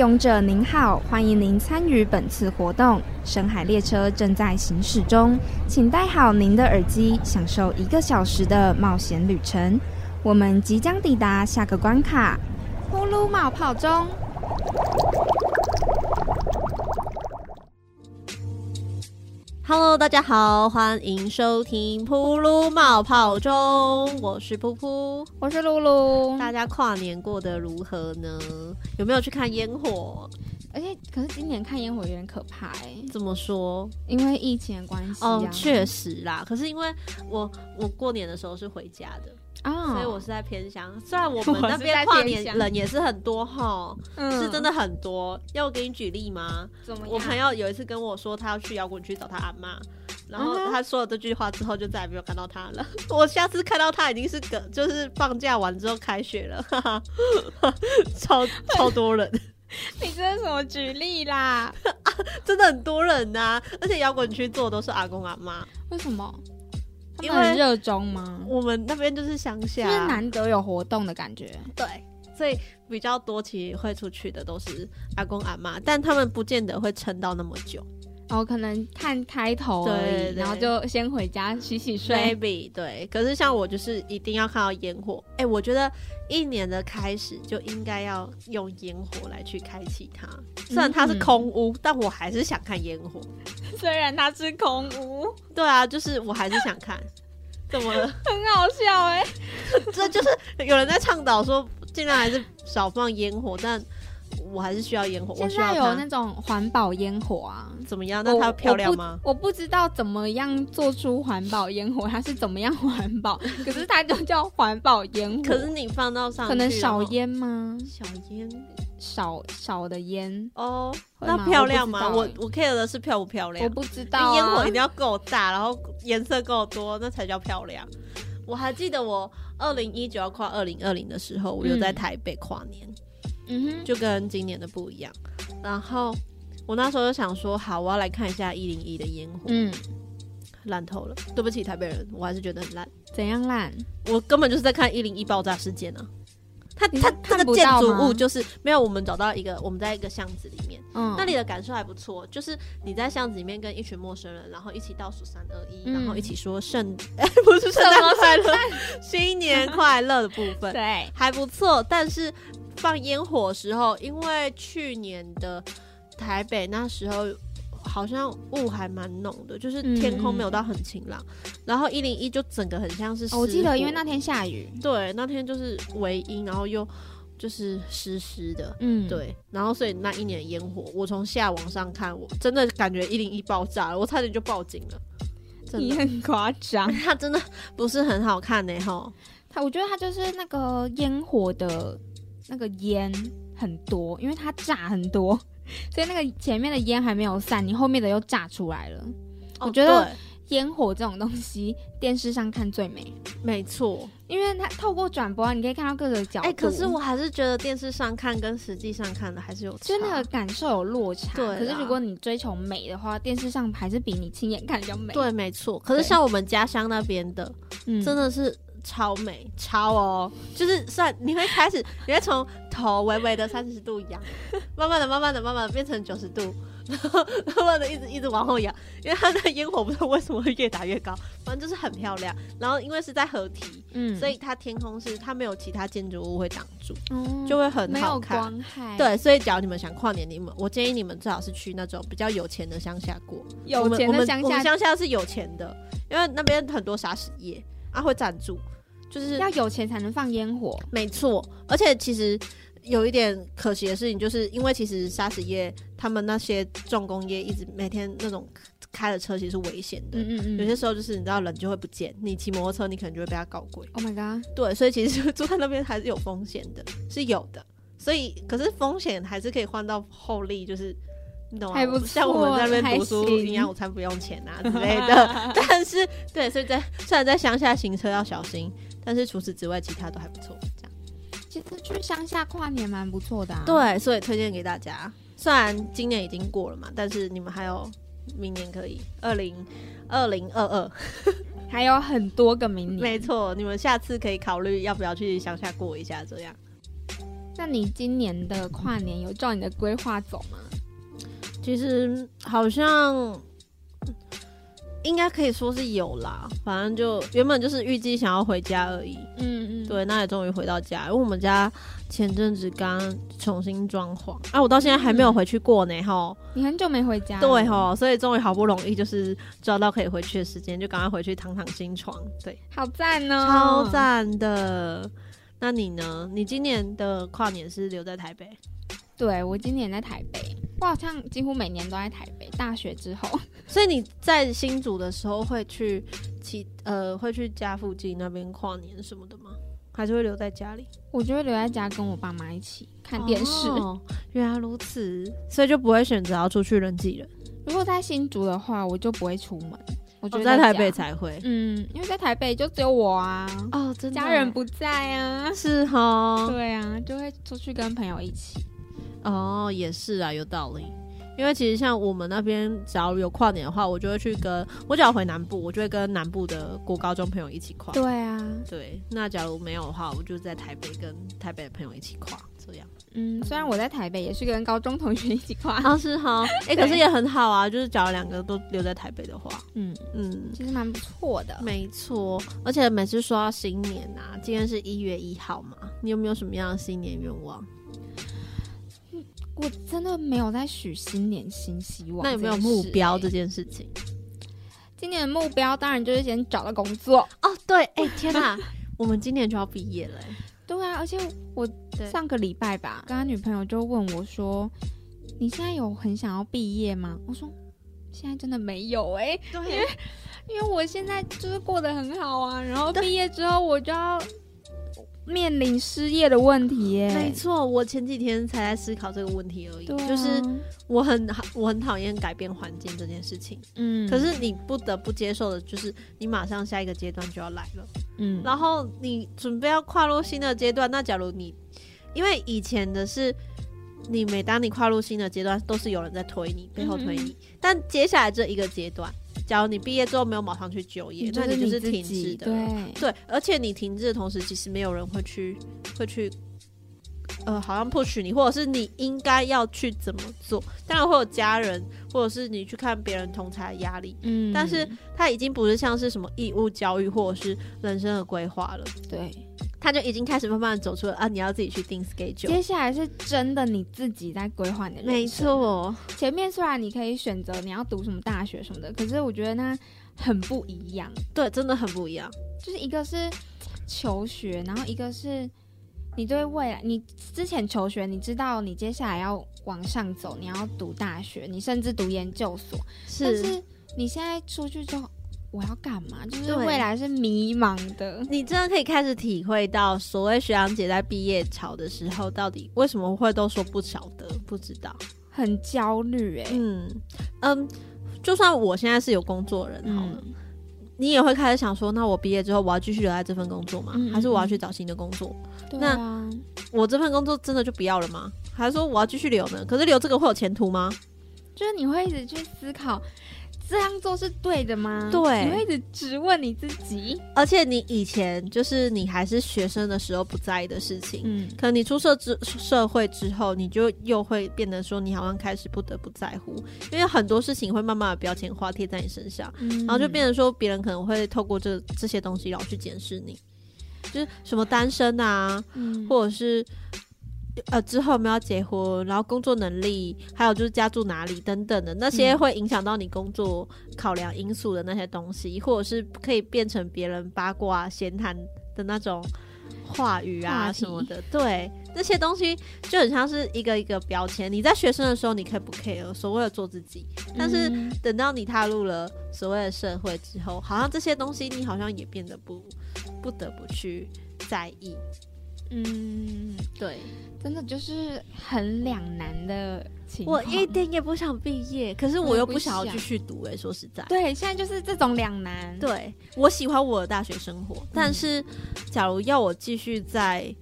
勇者您好，欢迎您参与本次活动。深海列车正在行驶中，请戴好您的耳机，享受一个小时的冒险旅程。我们即将抵达下个关卡——呼噜冒泡中。Hello，大家好，欢迎收听《噗噜冒泡中》，我是噗噗，我是露露。大家跨年过得如何呢？有没有去看烟火？而且，可是今年看烟火有点可怕哎。怎么说？因为疫情的关系哦，确实啦。可是因为我我过年的时候是回家的。啊，所以我是在偏乡。虽然我们 那边跨年人也是很多哈，是真的很多。要我给你举例吗？我朋友有一次跟我说，他要去摇滚区找他阿妈，然后他说了这句话之后，就再也没有看到他了。我下次看到他已经是个，就是放假完之后开学了，哈哈，超超多人。你这是什么举例啦？真的很多人呐，而且摇滚区坐的都是阿公阿妈，为什么？因为热衷吗？我们那边就是乡下，就是难得有活动的感觉。对，所以比较多，其实会出去的都是阿公阿妈，但他们不见得会撑到那么久。哦，可能看开头对，然后就先回家洗洗睡。Maybe 对，可是像我就是一定要看到烟火。哎，我觉得一年的开始就应该要用烟火来去开启它。虽然它是空屋，但我还是想看烟火。虽然它是空屋，对啊，就是我还是想看。怎么了？很好笑哎，这就是有人在倡导说尽量还是少放烟火，但。我还是需要烟火。现在有那种环保烟火啊，怎么样？那它漂亮吗？我不知道怎么样做出环保烟火，它是怎么样环保？可是它就叫环保烟火。可是你放到上，可能少烟吗？少烟，少少的烟哦。那漂亮吗？我我 care 的是漂不漂亮。我不知道，烟火一定要够大，然后颜色够多，那才叫漂亮。我还记得我二零一九要跨二零二零的时候，我有在台北跨年。嗯哼，就跟今年的不一样。然后我那时候就想说，好，我要来看一下一零一的烟火。嗯，烂透了，对不起台北人，我还是觉得很烂。怎样烂？我根本就是在看一零一爆炸事件啊。它它这个建筑物就是没有，我们找到一个，我们在一个巷子里面，嗯，那里的感受还不错。就是你在巷子里面跟一群陌生人，然后一起倒数三二一，然后一起说圣，哎，不是圣诞快乐，新年快乐的部分，对，还不错。但是放烟火时候，因为去年的台北那时候。好像雾还蛮浓的，就是天空没有到很晴朗，然后一零一就整个很像是。我记得因为那天下雨，对，那天就是微阴，然后又就是湿湿的，嗯，对，然后所以那一年烟火，我从下往上看，我真的感觉一零一爆炸了，我差点就报警了。你很夸张，它真的不是很好看呢，哈。它我觉得它就是那个烟火的那个烟很多，因为它炸很多。所以那个前面的烟还没有散，你后面的又炸出来了。我觉得烟火这种东西，电视上看最美。没错，因为它透过转播啊，你可以看到各个角度。哎，可是我还是觉得电视上看跟实际上看的还是有，就那个感受有落差。对，可是如果你追求美的话，电视上还是比你亲眼看比较美。对，没错。可是像我们家乡那边的，真的是。超美，超哦，就是算你会开始，你会从头微微的三十度仰，慢慢的、慢慢的、慢慢的变成九十度，然后慢慢的一直一直往后仰，因为它的烟火不知道为什么会越打越高，反正就是很漂亮。然后因为是在合体，嗯，所以它天空是它没有其他建筑物会挡住，嗯就会很好看。对，所以假如你们想跨年，你们我建议你们最好是去那种比较有钱的乡下过。有钱的乡下，乡下是有钱的，因为那边很多沙石业。啊，会赞助，就是要有钱才能放烟火，没错。而且其实有一点可惜的事情，就是因为其实砂石业他们那些重工业一直每天那种开的车其实是危险的，嗯嗯嗯。有些时候就是你知道人就会不见，你骑摩托车你可能就会被他搞鬼。Oh my god！对，所以其实 住在那边还是有风险的，是有的。所以可是风险还是可以换到厚利，就是。你懂吗？像我们在那边读书，营养午餐不用钱啊 之类的。但是，对，所以在虽然在乡下行车要小心，但是除此之外，其他都还不错。这样，其实去乡下跨年蛮不错的。啊对，所以推荐给大家。虽然今年已经过了嘛，但是你们还有明年可以，二零二零二二 还有很多个明年。没错，你们下次可以考虑要不要去乡下过一下这样。那你今年的跨年有照你的规划走吗？其实好像应该可以说是有啦，反正就原本就是预计想要回家而已。嗯嗯，对，那也终于回到家，因为我们家前阵子刚重新装潢，啊，我到现在还没有回去过呢，哈。你很久没回家？对哈，所以终于好不容易就是抓到可以回去的时间，就赶快回去躺躺新床。对，好赞哦，超赞的。那你呢？你今年的跨年是留在台北？对我今年在台北，我好像几乎每年都在台北。大学之后，所以你在新竹的时候会去其呃会去家附近那边跨年什么的吗？还是会留在家里？我就会留在家跟我爸妈一起看电视。哦原来如此，所以就不会选择要出去人挤人。如果在新竹的话，我就不会出门。我觉得在台北才会，嗯，因为在台北就只有我啊，哦，真的，家人不在啊，是哈，对啊，就会出去跟朋友一起。哦，也是啊，有道理。因为其实像我们那边，只要有跨年的话，我就会去跟我只要回南部，我就会跟南部的国高中朋友一起跨。对啊，对。那假如没有的话，我就在台北跟台北的朋友一起跨，这样。嗯，虽然我在台北也是跟高中同学一起跨，啊 是哈，哎，可是也很好啊，就是假如两个都留在台北的话，嗯嗯，其实蛮不错的。没错，而且每次说到新年啊，今天是一月一号嘛，你有没有什么样的新年愿望？我真的没有在许新年新希望。那有没有目标这件事情？今年的目标当然就是先找到工作哦。对，哎天哪，我们今年就要毕业了。对啊，而且我上个礼拜吧，跟他女朋友就问我说：“你现在有很想要毕业吗？”我说：“现在真的没有哎。”对，因为因为我现在就是过得很好啊，然后毕业之后我就要。面临失业的问题耶，没错，我前几天才在思考这个问题而已。就是我很我很讨厌改变环境这件事情，嗯，可是你不得不接受的就是你马上下一个阶段就要来了，嗯，然后你准备要跨入新的阶段，那假如你因为以前的是你每当你跨入新的阶段，都是有人在推你背后推你，但接下来这一个阶段。假如你毕业之后没有马上去就业，那你就是停滞的。对对，而且你停滞的同时，其实没有人会去会去，呃，好像 push 你，或者是你应该要去怎么做。当然会有家人，或者是你去看别人同才的压力。嗯，但是他已经不是像是什么义务教育或者是人生的规划了。对。他就已经开始慢慢走出了啊！你要自己去定 schedule。接下来是真的你自己在规划你的人生。没错，前面虽然你可以选择你要读什么大学什么的，可是我觉得那很不一样。对，真的很不一样。就是一个是求学，然后一个是你对未来。你之前求学，你知道你接下来要往上走，你要读大学，你甚至读研究所。是。但是你现在出去之后。我要干嘛？就是未来是迷茫的。你真的可以开始体会到，所谓学长姐在毕业潮的时候，到底为什么会都说不晓得、不知道，很焦虑哎。嗯嗯，就算我现在是有工作人好了，你也会开始想说，那我毕业之后我要继续留在这份工作吗？还是我要去找新的工作？那我这份工作真的就不要了吗？还是说我要继续留呢？可是留这个会有前途吗？就是你会一直去思考。这样做是对的吗？对，你会一直质问你自己。而且你以前就是你还是学生的时候不在意的事情，嗯，可能你出社之社会之后，你就又会变得说你好像开始不得不在乎，因为很多事情会慢慢的标签化贴在你身上，然后就变成说别人可能会透过这这些东西然后去检视你，就是什么单身啊，或者是。呃，之后我们要结婚，然后工作能力，还有就是家住哪里等等的那些会影响到你工作考量因素的那些东西，或者是可以变成别人八卦闲谈的那种话语啊什么的，对，那些东西就很像是一个一个标签。你在学生的时候你可以不 care，所谓的做自己，但是等到你踏入了所谓的社会之后，好像这些东西你好像也变得不不得不去在意。嗯，对，真的就是很两难的情况。我一点也不想毕业，可是我又不想要继续读。哎，说实在，对，现在就是这种两难。对我喜欢我的大学生活，但是假如要我继续在，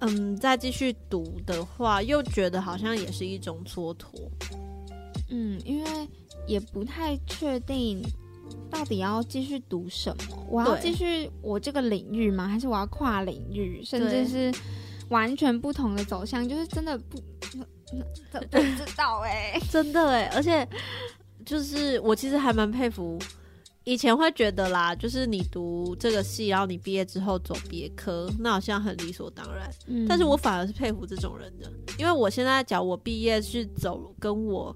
嗯，再继续读的话，又觉得好像也是一种蹉跎。嗯，因为也不太确定。到底要继续读什么？我要继续我这个领域吗？还是我要跨领域？甚至是完全不同的走向，就是真的不不知道哎，真的哎，而且就是我其实还蛮佩服。以前会觉得啦，就是你读这个系，然后你毕业之后走别科，那好像很理所当然。嗯，但是我反而是佩服这种人的，因为我现在讲我毕业是走跟我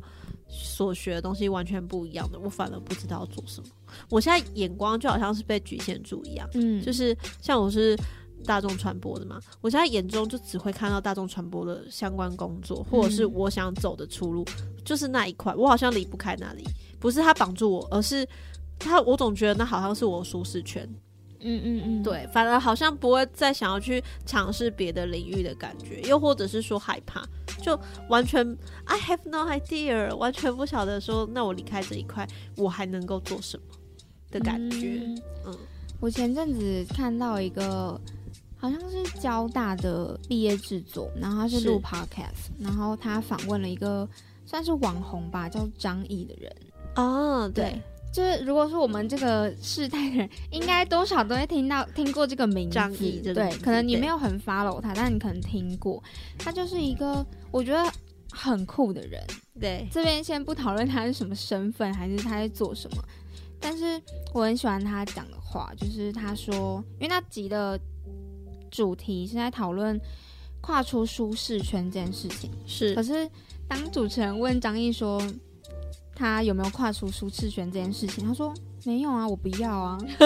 所学的东西完全不一样的，我反而不知道做什么。我现在眼光就好像是被局限住一样。嗯，就是像我是大众传播的嘛，我现在眼中就只会看到大众传播的相关工作，或者是我想走的出路，就是那一块，我好像离不开那里。不是他绑住我，而是。他，我总觉得那好像是我舒适圈，嗯嗯嗯，对，反而好像不会再想要去尝试别的领域的感觉，又或者是说害怕，就完全 I have no idea，完全不晓得说，那我离开这一块，我还能够做什么的感觉。嗯，我前阵子看到一个好像是交大的毕业制作，然后他是录 podcast，然后他访问了一个算是网红吧，叫张毅的人。哦，对。就是如果说我们这个世代的人，应该多少都会听到听过这个名字，对，可能你没有很 follow 他，但你可能听过。他就是一个我觉得很酷的人，对。这边先不讨论他是什么身份，还是他在做什么，但是我很喜欢他讲的话，就是他说，因为那集的主题是在讨论跨出舒适圈这件事情，是。可是当主持人问张译说。他有没有跨出舒适圈这件事情？他说没有啊，我不要啊。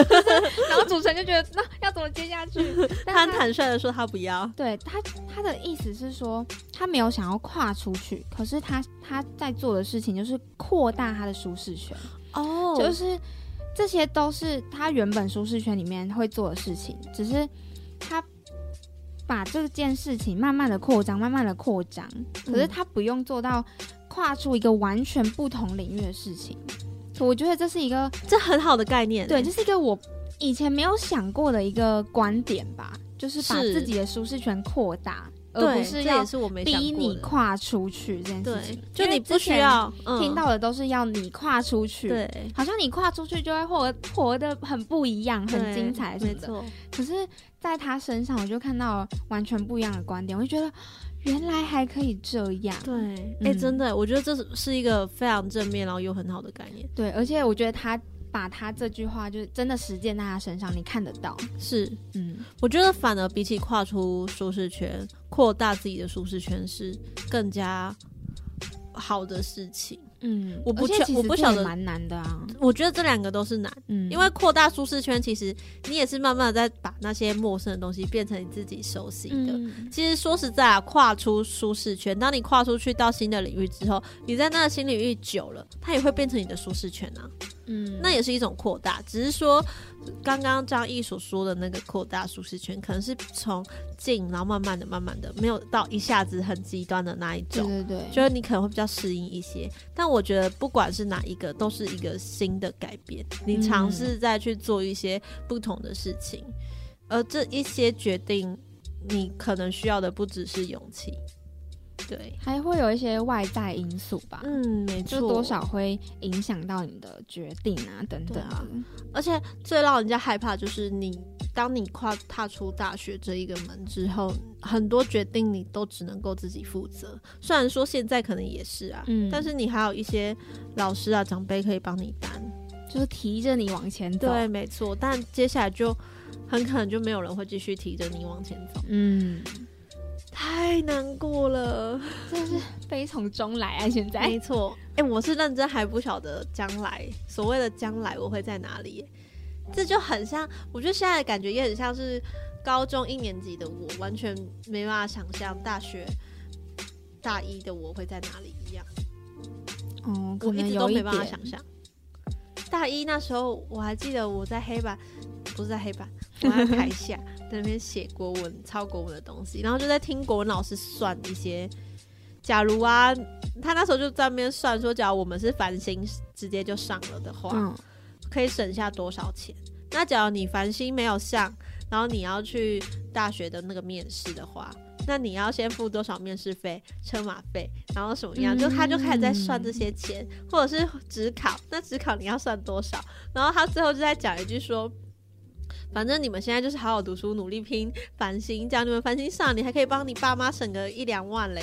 然后主持人就觉得那要怎么接下去？他很坦率的说他不要。对他，他的意思是说他没有想要跨出去，可是他他在做的事情就是扩大他的舒适圈。哦，就是这些都是他原本舒适圈里面会做的事情，只是他把这件事情慢慢的扩张，慢慢的扩张。可是他不用做到。跨出一个完全不同领域的事情，我觉得这是一个这很好的概念。对，这是一个我以前没有想过的一个观点吧，就是把自己的舒适圈扩大，而不是要逼你跨出去这件事情。就你不需要听到的都是要你跨出去，对，好像你跨出去就会活活得很不一样，很精彩什么的。可是在他身上，我就看到完全不一样的观点，我就觉得。原来还可以这样，对，哎，真的，我觉得这是是一个非常正面，然后又很好的概念。对，而且我觉得他把他这句话就是真的实践在他身上，你看得到。是，嗯，我觉得反而比起跨出舒适圈、扩大自己的舒适圈是更加好的事情。嗯，我不确，我不晓得蛮难的啊。我觉得这两个都是难，嗯，因为扩大舒适圈，其实你也是慢慢的在把那些陌生的东西变成你自己熟悉的。其实说实在啊，跨出舒适圈，当你跨出去到新的领域之后，你在那个新领域久了，它也会变成你的舒适圈啊。嗯，那也是一种扩大，只是说刚刚张毅所说的那个扩大舒适圈，可能是从近，然后慢慢的、慢慢的，没有到一下子很极端的那一种。对对对，就是你可能会比较适应一些。但我觉得不管是哪一个，都是一个新的改变。你尝试再去做一些不同的事情，而这一些决定，你可能需要的不只是勇气。对，还会有一些外在因素吧，嗯，没错，多少会影响到你的决定啊，等等啊。而且最让人家害怕就是你，当你跨踏出大学这一个门之后，很多决定你都只能够自己负责。虽然说现在可能也是啊，嗯，但是你还有一些老师啊、长辈可以帮你担，就是提着你往前走。对，没错。但接下来就很可能就没有人会继续提着你往前走。嗯。太难过了，真是悲从中来啊！现在没错，哎，我是认真还不晓得将来所谓的将来我会在哪里，这就很像，我觉得现在的感觉也很像是高中一年级的我，完全没办法想象大学大一的我会在哪里一样。哦，我一直都没办法想象。大一那时候我还记得我在黑板，不是在黑板。我在台下在那边写国文、抄国文的东西，然后就在听国文老师算一些。假如啊，他那时候就在那边算说，假如我们是繁星直接就上了的话，可以省下多少钱？那假如你繁星没有上，然后你要去大学的那个面试的话，那你要先付多少面试费、车马费，然后什么样？就他就开始在算这些钱，或者是职考，那职考你要算多少？然后他最后就在讲一句说。反正你们现在就是好好读书，努力拼繁星，这样你们繁星上，你还可以帮你爸妈省个一两万嘞。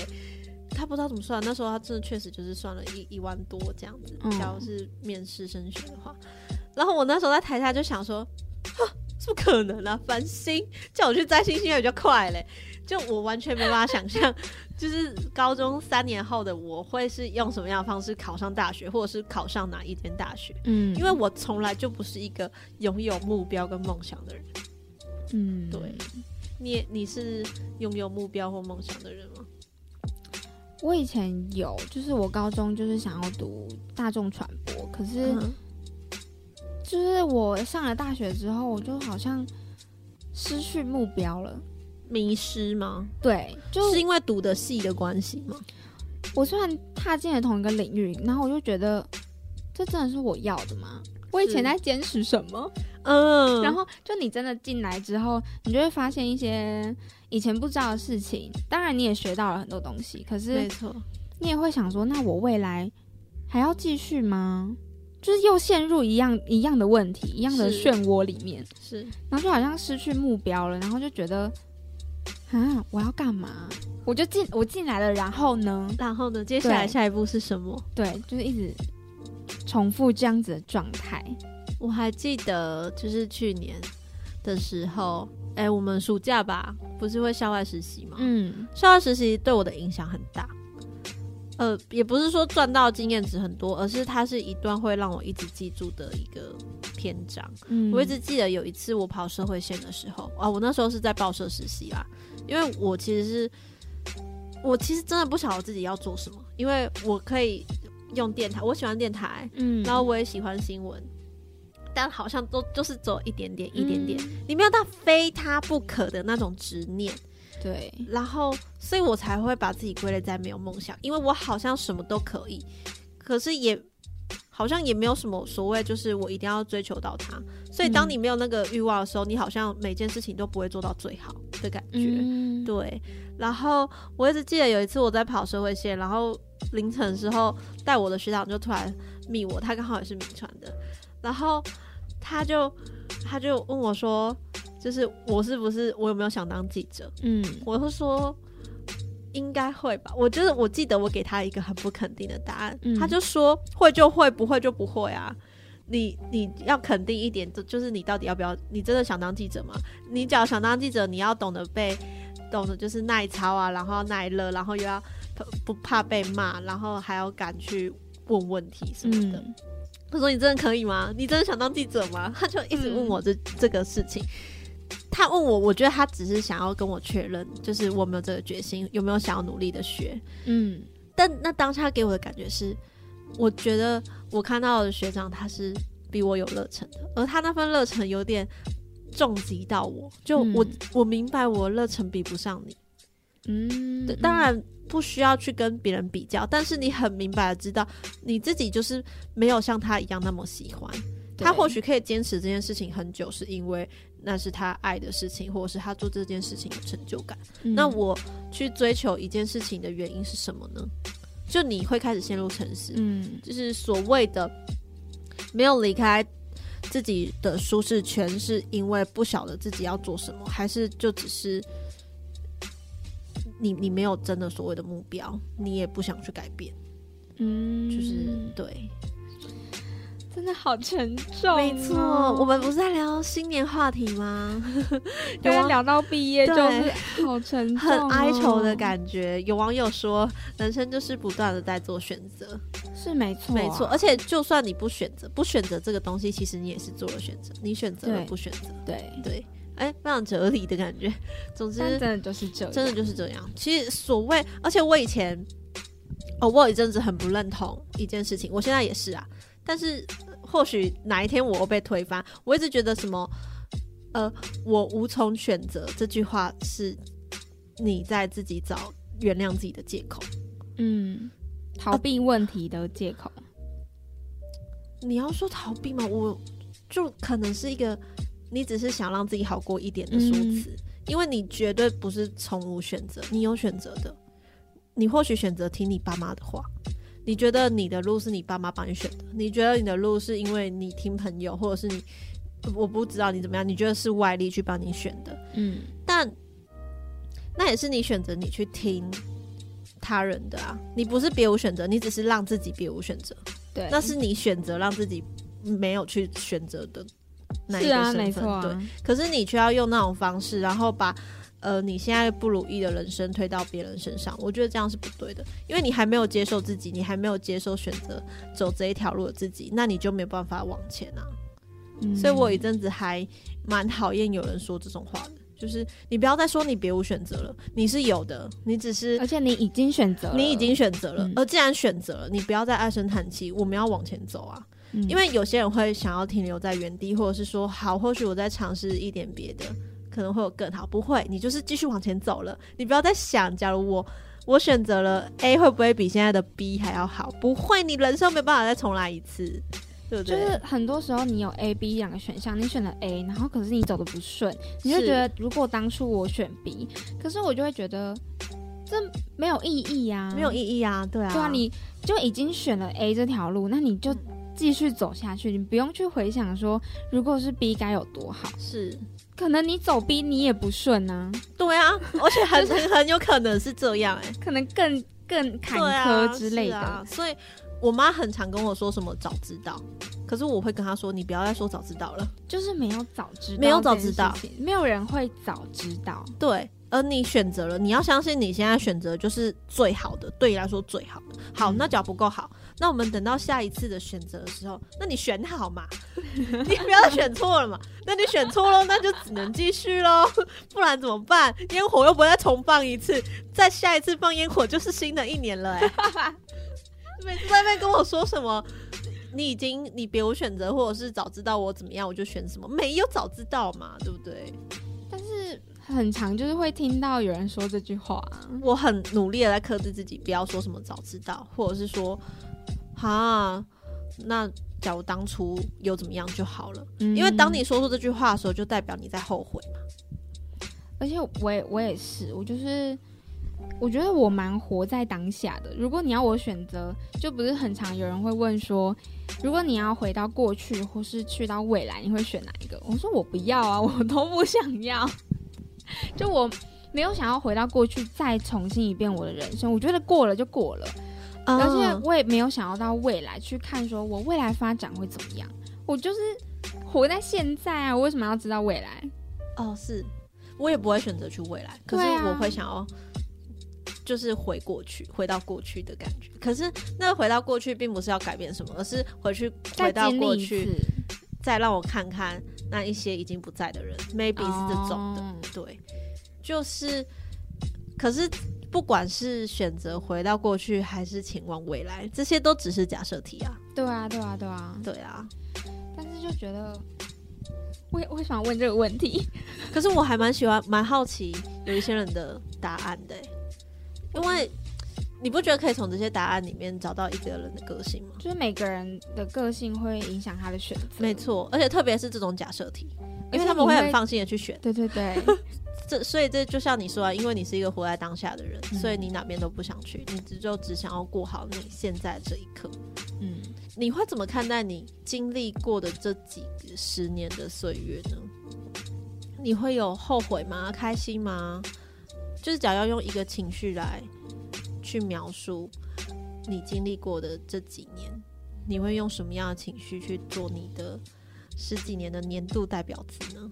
他不知道怎么算，那时候他真的确实就是算了一一万多这样子。假如是面试升学的话，然后我那时候在台下就想说，是不可能啊！繁星叫我去摘星星也比较快嘞，就我完全没办法想象，就是高中三年后的我会是用什么样的方式考上大学，或者是考上哪一间大学？嗯，因为我从来就不是一个拥有目标跟梦想的人。嗯，对，你你是拥有目标或梦想的人吗？我以前有，就是我高中就是想要读大众传播，可是就是我上了大学之后，我就好像失去目标了，迷失吗？对，就是因为读的系的关系吗？我虽然踏进了同一个领域，然后我就觉得这真的是我要的吗？我以前在坚持什么？嗯，然后就你真的进来之后，你就会发现一些。以前不知道的事情，当然你也学到了很多东西。可是，没错，你也会想说，那我未来还要继续吗？就是又陷入一样一样的问题，一样的漩涡里面。是，然后就好像失去目标了，然后就觉得，啊，我要干嘛？我就进我进来了，然后呢？然后呢？接下来下一步是什么？对，就是一直重复这样子的状态。我还记得，就是去年的时候。哎，我们暑假吧，不是会校外实习吗？嗯，校外实习对我的影响很大。呃，也不是说赚到经验值很多，而是它是一段会让我一直记住的一个篇章。嗯，我一直记得有一次我跑社会线的时候，啊，我那时候是在报社实习啦，因为我其实是，我其实真的不晓得自己要做什么，因为我可以用电台，我喜欢电台，嗯，然后我也喜欢新闻。但好像都就是走一点点，一点点，你没有到非他不可的那种执念，对。然后，所以我才会把自己归类在没有梦想，因为我好像什么都可以，可是也好像也没有什么所谓，就是我一定要追求到它。所以，当你没有那个欲望的时候，你好像每件事情都不会做到最好的感觉。对。然后，我一直记得有一次我在跑社会线，然后凌晨的时候带我的学长就突然密我，他刚好也是名传的，然后。他就他就问我说：“就是我是不是我有没有想当记者？”嗯，我会说应该会吧。我就是我记得我给他一个很不肯定的答案，他就说会就会，不会就不会啊。你你要肯定一点，就就是你到底要不要？你真的想当记者吗？你只要想当记者，你要懂得被懂得就是耐操啊，然后耐热，然后又要不怕被骂，然后还要敢去问问题什么的。他说：“你真的可以吗？你真的想当记者吗？”他就一直问我这这个事情。他问我，我觉得他只是想要跟我确认，就是我没有这个决心，有没有想要努力的学。嗯，但那当下给我的感觉是，我觉得我看到的学长他是比我有热忱的，而他那份热忱有点重击到我，就我我明白我热忱比不上你。嗯，对，当然。不需要去跟别人比较，但是你很明白的知道，你自己就是没有像他一样那么喜欢。他或许可以坚持这件事情很久，是因为那是他爱的事情，或者是他做这件事情有成就感。那我去追求一件事情的原因是什么呢？就你会开始陷入沉思，嗯，就是所谓的没有离开自己的舒适圈，是因为不晓得自己要做什么，还是就只是？你你没有真的所谓的目标，你也不想去改变，嗯，就是对，真的好沉重。没错，我们不是在聊新年话题吗？有人聊到毕业就是好沉重、很哀愁的感觉。有网友说，人生就是不断的在做选择，是没错，没错。而且就算你不选择，不选择这个东西，其实你也是做了选择。你选择了不选择，对对。哎，非常哲理的感觉。总之，真的就是这样，真的就是这样。其实所谓，而且我以前，哦，我有一阵子很不认同一件事情，我现在也是啊。但是或许哪一天我被推翻，我一直觉得什么，呃，我无从选择这句话是你在自己找原谅自己的借口，嗯，逃避问题的借口。你要说逃避吗？我就可能是一个。你只是想让自己好过一点的说辞，因为你绝对不是从无选择，你有选择的。你或许选择听你爸妈的话，你觉得你的路是你爸妈帮你选的，你觉得你的路是因为你听朋友，或者是你我不知道你怎么样，你觉得是外力去帮你选的，嗯，但那也是你选择你去听他人的啊，你不是别无选择，你只是让自己别无选择，对，那是你选择让自己没有去选择的那一个身份，对，可是你却要用那种方式，然后把。呃，你现在不如意的人生推到别人身上，我觉得这样是不对的，因为你还没有接受自己，你还没有接受选择走这一条路的自己，那你就没有办法往前啊。所以我一阵子还蛮讨厌有人说这种话的，就是你不要再说你别无选择了，你是有的，你只是而且你已经选择，你已经选择了，而既然选择了，你不要再唉声叹气，我们要往前走啊。因为有些人会想要停留在原地，或者是说好，或许我再尝试一点别的。可能会有更好，不会，你就是继续往前走了。你不要再想，假如我我选择了 A，会不会比现在的 B 还要好？不会，你人生没办法再重来一次，对不对？就是很多时候你有 A、B 两个选项，你选了 A，然后可是你走的不顺，你就觉得如果当初我选 B，可是我就会觉得这没有意义呀，没有意义啊，对啊，对啊，你就已经选了 A 这条路，那你就继续走下去，你不用去回想说如果是 B 该有多好，是。可能你走逼你也不顺呢，对啊，而且很很很有可能是这样哎，可能更更坎坷之类的。所以我妈很常跟我说什么早知道，可是我会跟她说你不要再说早知道了，就是没有早知道，没有早知道，没有人会早知道，对。而你选择了，你要相信你现在选择就是最好的，对你来说最好的。好，那脚不够好，那我们等到下一次的选择的时候，那你选好嘛，你不要选错了嘛。那你选错了，那就只能继续喽，不然怎么办？烟火又不会再重放一次，再下一次放烟火就是新的一年了哎。每次在那跟我说什么，你已经你别无选择，或者是早知道我怎么样我就选什么，没有早知道嘛，对不对？但是。很长，就是会听到有人说这句话。我很努力的在克制自己，不要说什么早知道，或者是说，哈，那假如当初有怎么样就好了。因为当你说出这句话的时候，就代表你在后悔嘛。而且我也我也是，我就是我觉得我蛮活在当下的。如果你要我选择，就不是很常有人会问说，如果你要回到过去或是去到未来，你会选哪一个？我说我不要啊，我都不想要。就我没有想要回到过去再重新一遍我的人生，我觉得过了就过了，而且我也没有想要到未来去看，说我未来发展会怎么样。我就是活在现在啊，我为什么要知道未来？哦，是我也不会选择去未来，可是我会想要就是回过去，回到过去的感觉。可是那回到过去并不是要改变什么，而是回去回到过去。再让我看看那一些已经不在的人，maybe 是这种的，对，就是，可是不管是选择回到过去，还是前往未来，这些都只是假设题啊。对啊，对啊，对啊，对啊。但是就觉得，为为什么问这个问题？可是我还蛮喜欢，蛮好奇有一些人的答案的，因为。你不觉得可以从这些答案里面找到一个人的个性吗？就是每个人的个性会影响他的选择，没错。而且特别是这种假设题，因为他们会很放心的去选。对对对，这所以这就像你说啊，因为你是一个活在当下的人，所以你哪边都不想去，你只就只想要过好你现在这一刻。嗯，你会怎么看待你经历过的这几十年的岁月呢？你会有后悔吗？开心吗？就是假要用一个情绪来。去描述你经历过的这几年，你会用什么样的情绪去做你的十几年的年度代表词呢？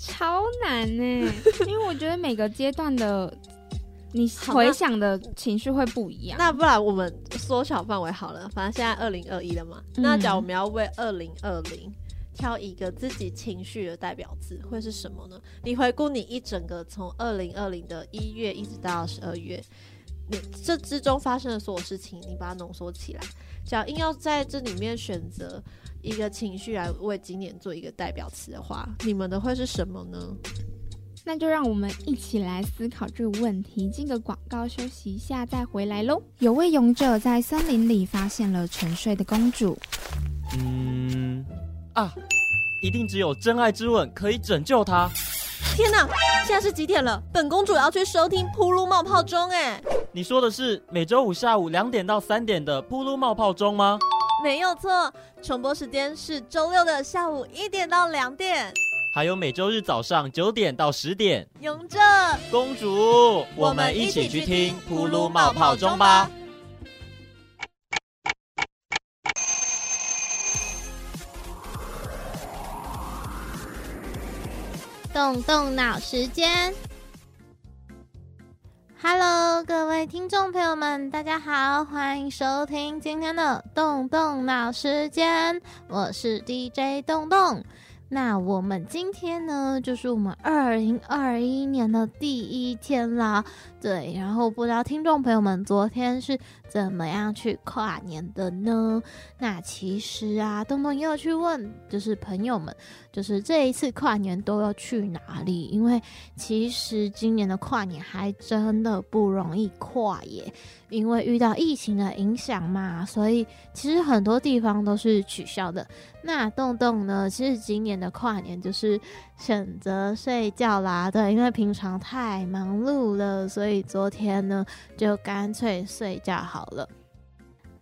超难呢，因为我觉得每个阶段的你回想的情绪会不一样。那不然我们缩小范围好了，反正现在二零二一了嘛。那假如我们要为二零二零挑一个自己情绪的代表字，会是什么呢？你回顾你一整个从二零二零的一月一直到十二月。你这之中发生的所有事情，你把它浓缩起来。只要硬要在这里面选择一个情绪来为今年做一个代表词的话，你们的会是什么呢？那就让我们一起来思考这个问题。进个广告，休息一下再回来喽。有位勇者在森林里发现了沉睡的公主。嗯啊，一定只有真爱之吻可以拯救她。天哪！现在是几点了？本公主要去收听《噗噜冒泡钟》哎。你说的是每周五下午两点到三点的《噗噜冒泡钟》吗？没有错，重播时间是周六的下午一点到两点，还有每周日早上九点到十点。勇者公主，我们一起去听《噗噜冒泡钟》吧。动动脑时间，Hello，各位听众朋友们，大家好，欢迎收听今天的动动脑时间，我是 DJ 动动。那我们今天呢，就是我们二零二一年的第一天了。对，然后不知道听众朋友们昨天是怎么样去跨年的呢？那其实啊，东东也有去问，就是朋友们，就是这一次跨年都要去哪里？因为其实今年的跨年还真的不容易跨耶，因为遇到疫情的影响嘛，所以其实很多地方都是取消的。那洞洞呢，其实今年的跨年就是选择睡觉啦，对，因为平常太忙碌了，所以。所以昨天呢，就干脆睡觉好了。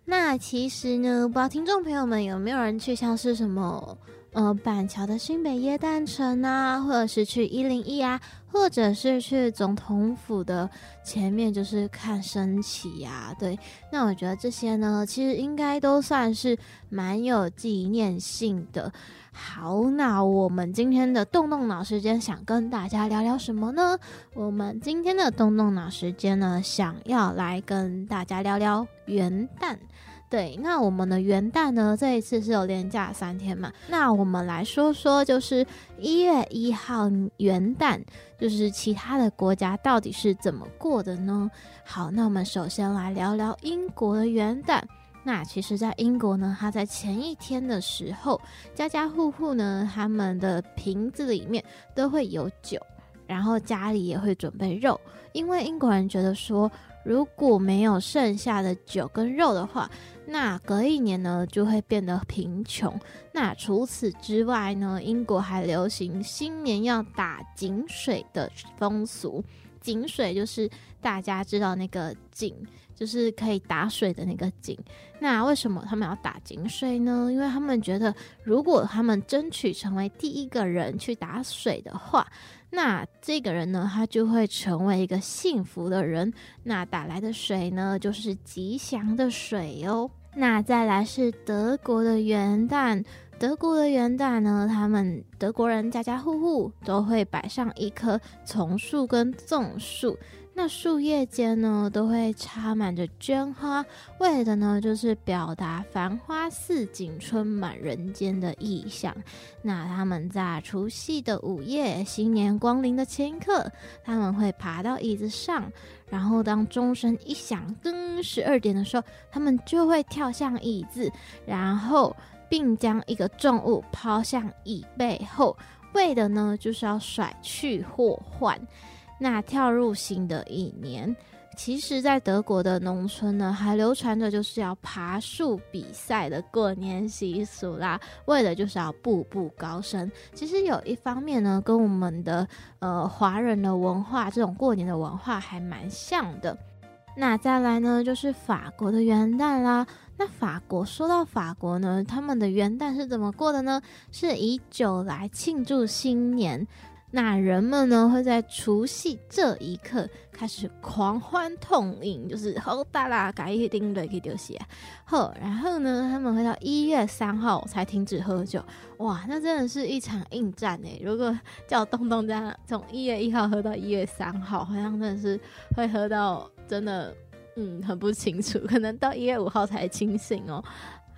那其实呢，不知道听众朋友们有没有人去像是什么？呃，板桥的新北耶诞城啊，或者是去一零一啊，或者是去总统府的前面，就是看升旗呀。对，那我觉得这些呢，其实应该都算是蛮有纪念性的。好，那我们今天的动动脑时间想跟大家聊聊什么呢？我们今天的动动脑时间呢，想要来跟大家聊聊元旦。对，那我们的元旦呢？这一次是有连假三天嘛？那我们来说说，就是一月一号元旦，就是其他的国家到底是怎么过的呢？好，那我们首先来聊聊英国的元旦。那其实，在英国呢，它在前一天的时候，家家户户呢，他们的瓶子里面都会有酒，然后家里也会准备肉，因为英国人觉得说，如果没有剩下的酒跟肉的话，那隔一年呢，就会变得贫穷。那除此之外呢，英国还流行新年要打井水的风俗。井水就是大家知道那个井，就是可以打水的那个井。那为什么他们要打井水呢？因为他们觉得，如果他们争取成为第一个人去打水的话，那这个人呢，他就会成为一个幸福的人。那打来的水呢，就是吉祥的水哦。那再来是德国的元旦，德国的元旦呢，他们德国人家家户户都会摆上一棵丛树跟粽树。那树叶间呢，都会插满着绢花，为的呢就是表达繁花似锦、春满人间的意象。那他们在除夕的午夜，新年光临的前一刻，他们会爬到椅子上，然后当钟声一响，噔，十二点的时候，他们就会跳向椅子，然后并将一个重物抛向椅背后，为的呢就是要甩去祸患。那跳入新的一年，其实，在德国的农村呢，还流传着就是要爬树比赛的过年习俗啦，为的就是要步步高升。其实有一方面呢，跟我们的呃华人的文化这种过年的文化还蛮像的。那再来呢，就是法国的元旦啦。那法国说到法国呢，他们的元旦是怎么过的呢？是以酒来庆祝新年。那人们呢会在除夕这一刻开始狂欢痛饮，就是好大啦，改一丁的给丢鞋。好，然后呢，他们会到一月三号才停止喝酒。哇，那真的是一场硬战哎！如果叫东东这样从一月一号喝到一月三号，好像真的是会喝到真的，嗯，很不清楚，可能到一月五号才清醒哦。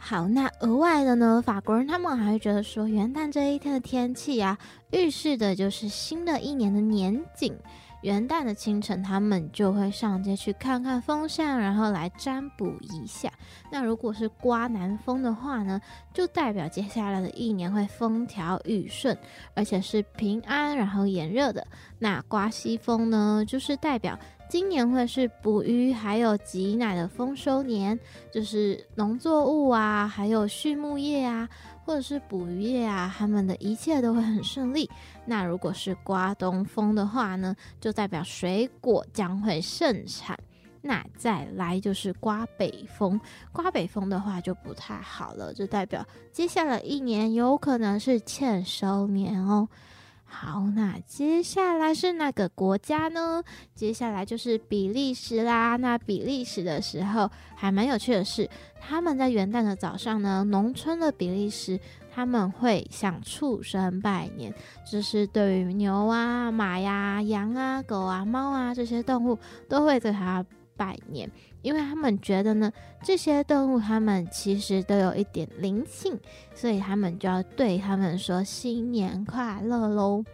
好，那额外的呢？法国人他们还会觉得说，元旦这一天的天气啊，预示的就是新的一年的年景。元旦的清晨，他们就会上街去看看风向，然后来占卜一下。那如果是刮南风的话呢，就代表接下来的一年会风调雨顺，而且是平安，然后炎热的。那刮西风呢，就是代表。今年会是捕鱼还有挤奶的丰收年，就是农作物啊，还有畜牧业啊，或者是捕鱼业啊，他们的一切都会很顺利。那如果是刮东风的话呢，就代表水果将会盛产。那再来就是刮北风，刮北风的话就不太好了，就代表接下来一年有可能是欠收年哦。好，那接下来是哪个国家呢？接下来就是比利时啦。那比利时的时候还蛮有趣的是，他们在元旦的早上呢，农村的比利时他们会向畜生拜年，就是对于牛啊、马呀、羊啊、狗啊、猫啊这些动物都会对它拜年。因为他们觉得呢，这些动物他们其实都有一点灵性，所以他们就要对他们说新年快乐喽。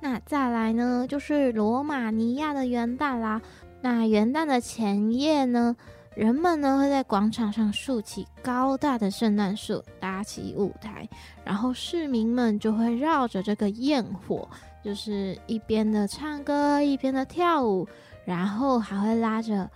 那再来呢，就是罗马尼亚的元旦啦。那元旦的前夜呢，人们呢会在广场上竖起高大的圣诞树，搭起舞台，然后市民们就会绕着这个焰火，就是一边的唱歌，一边的跳舞，然后还会拉着。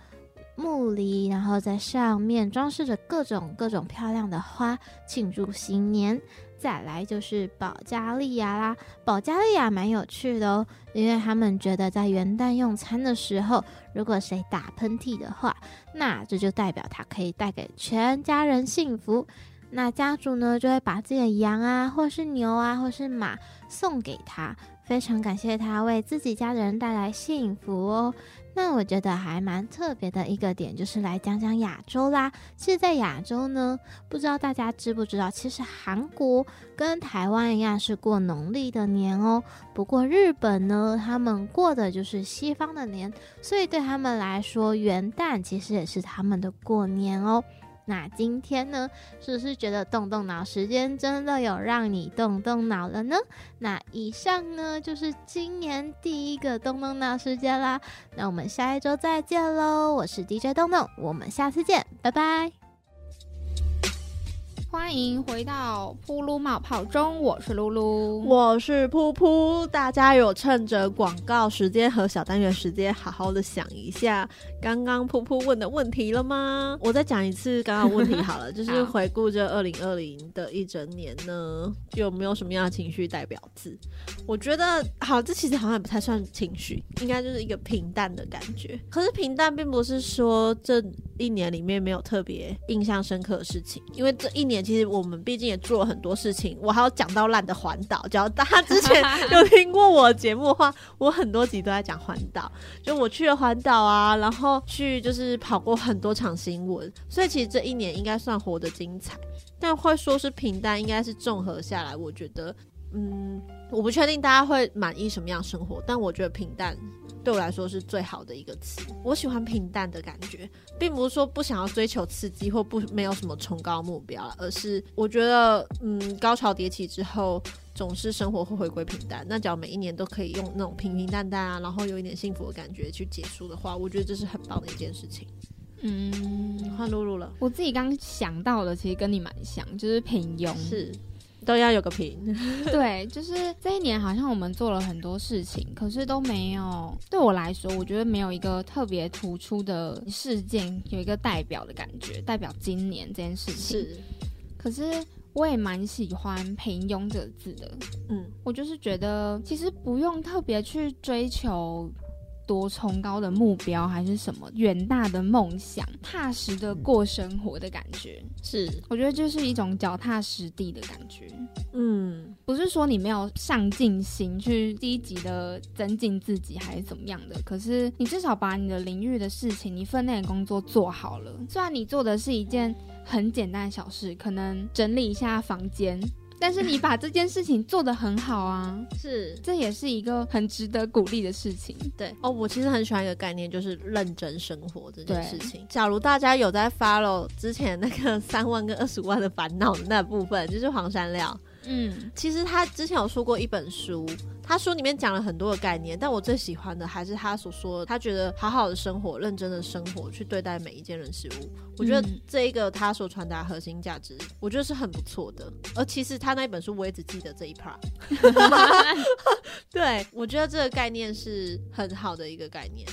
木梨，然后在上面装饰着各种各种漂亮的花，庆祝新年。再来就是保加利亚啦，保加利亚蛮有趣的哦，因为他们觉得在元旦用餐的时候，如果谁打喷嚏的话，那这就代表他可以带给全家人幸福。那家主呢，就会把自己的羊啊，或是牛啊，或是马送给他，非常感谢他为自己家的人带来幸福哦。那我觉得还蛮特别的一个点，就是来讲讲亚洲啦。其实，在亚洲呢，不知道大家知不知道，其实韩国跟台湾一样是过农历的年哦。不过日本呢，他们过的就是西方的年，所以对他们来说，元旦其实也是他们的过年哦。那今天呢，是不是觉得动动脑时间真的有让你动动脑了呢？那以上呢就是今年第一个动动脑时间啦。那我们下一周再见喽！我是 DJ 动动，我们下次见，拜拜。欢迎回到噗噜冒泡中，我是噜噜，我是噗噗。大家有趁着广告时间和小单元时间，好好的想一下刚刚噗噗问的问题了吗？我再讲一次刚刚问题好了，就是回顾这二零二零的一整年呢，有没有什么样的情绪代表字？我觉得好，这其实好像也不太算情绪，应该就是一个平淡的感觉。可是平淡并不是说这一年里面没有特别印象深刻的事情，因为这一年。其实我们毕竟也做了很多事情，我还要讲到烂的环岛。只要大家之前 有听过我节目的话，我很多集都在讲环岛，就我去了环岛啊，然后去就是跑过很多场新闻，所以其实这一年应该算活得精彩。但会说是平淡，应该是综合下来，我觉得，嗯，我不确定大家会满意什么样生活，但我觉得平淡。对我来说是最好的一个词。我喜欢平淡的感觉，并不是说不想要追求刺激或不没有什么崇高目标，而是我觉得，嗯，高潮迭起之后，总是生活会回归平淡。那只要每一年都可以用那种平平淡淡啊，然后有一点幸福的感觉去结束的话，我觉得这是很棒的一件事情。嗯，换露露了。我自己刚想到的，其实跟你蛮像，就是平庸。是。都要有个评，对，就是这一年好像我们做了很多事情，可是都没有对我来说，我觉得没有一个特别突出的事件，有一个代表的感觉，代表今年这件事情。是，可是我也蛮喜欢“平庸”这个字的，嗯，我就是觉得其实不用特别去追求。多崇高的目标还是什么远大的梦想，踏实的过生活的感觉，是我觉得就是一种脚踏实地的感觉。嗯，不是说你没有上进心去积极的增进自己还是怎么样的，可是你至少把你的领域的事情，你分内的工作做好了。虽然你做的是一件很简单的小事，可能整理一下房间。但是你把这件事情做得很好啊，是，这也是一个很值得鼓励的事情。对哦，我其实很喜欢一个概念，就是认真生活这件事情。假如大家有在 follow 之前那个三万跟二十五万的烦恼的那部分，就是黄山料。嗯，其实他之前有说过一本书，他书里面讲了很多的概念，但我最喜欢的还是他所说，他觉得好好的生活，认真的生活，去对待每一件人事物。我觉得这一个他所传达核心价值，我觉得是很不错的。而其实他那一本书，我也只记得这一 part。对，我觉得这个概念是很好的一个概念。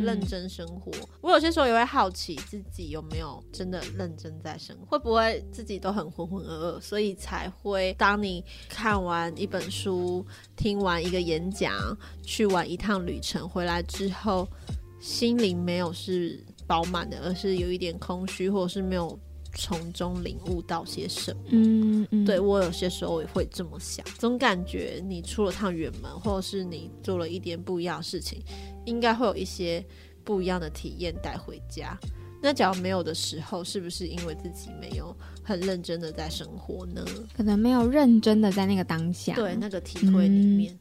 认真生活，我有些时候也会好奇自己有没有真的认真在生活，会不会自己都很浑浑噩噩，所以才会当你看完一本书、听完一个演讲、去完一趟旅程回来之后，心灵没有是饱满的，而是有一点空虚，或者是没有从中领悟到些什么。嗯嗯，对我有些时候也会这么想，总感觉你出了趟远门，或者是你做了一点不一样的事情，应该会有一些不一样的体验带回家。那假如没有的时候，是不是因为自己没有很认真的在生活呢？可能没有认真的在那个当下，对那个体会里面。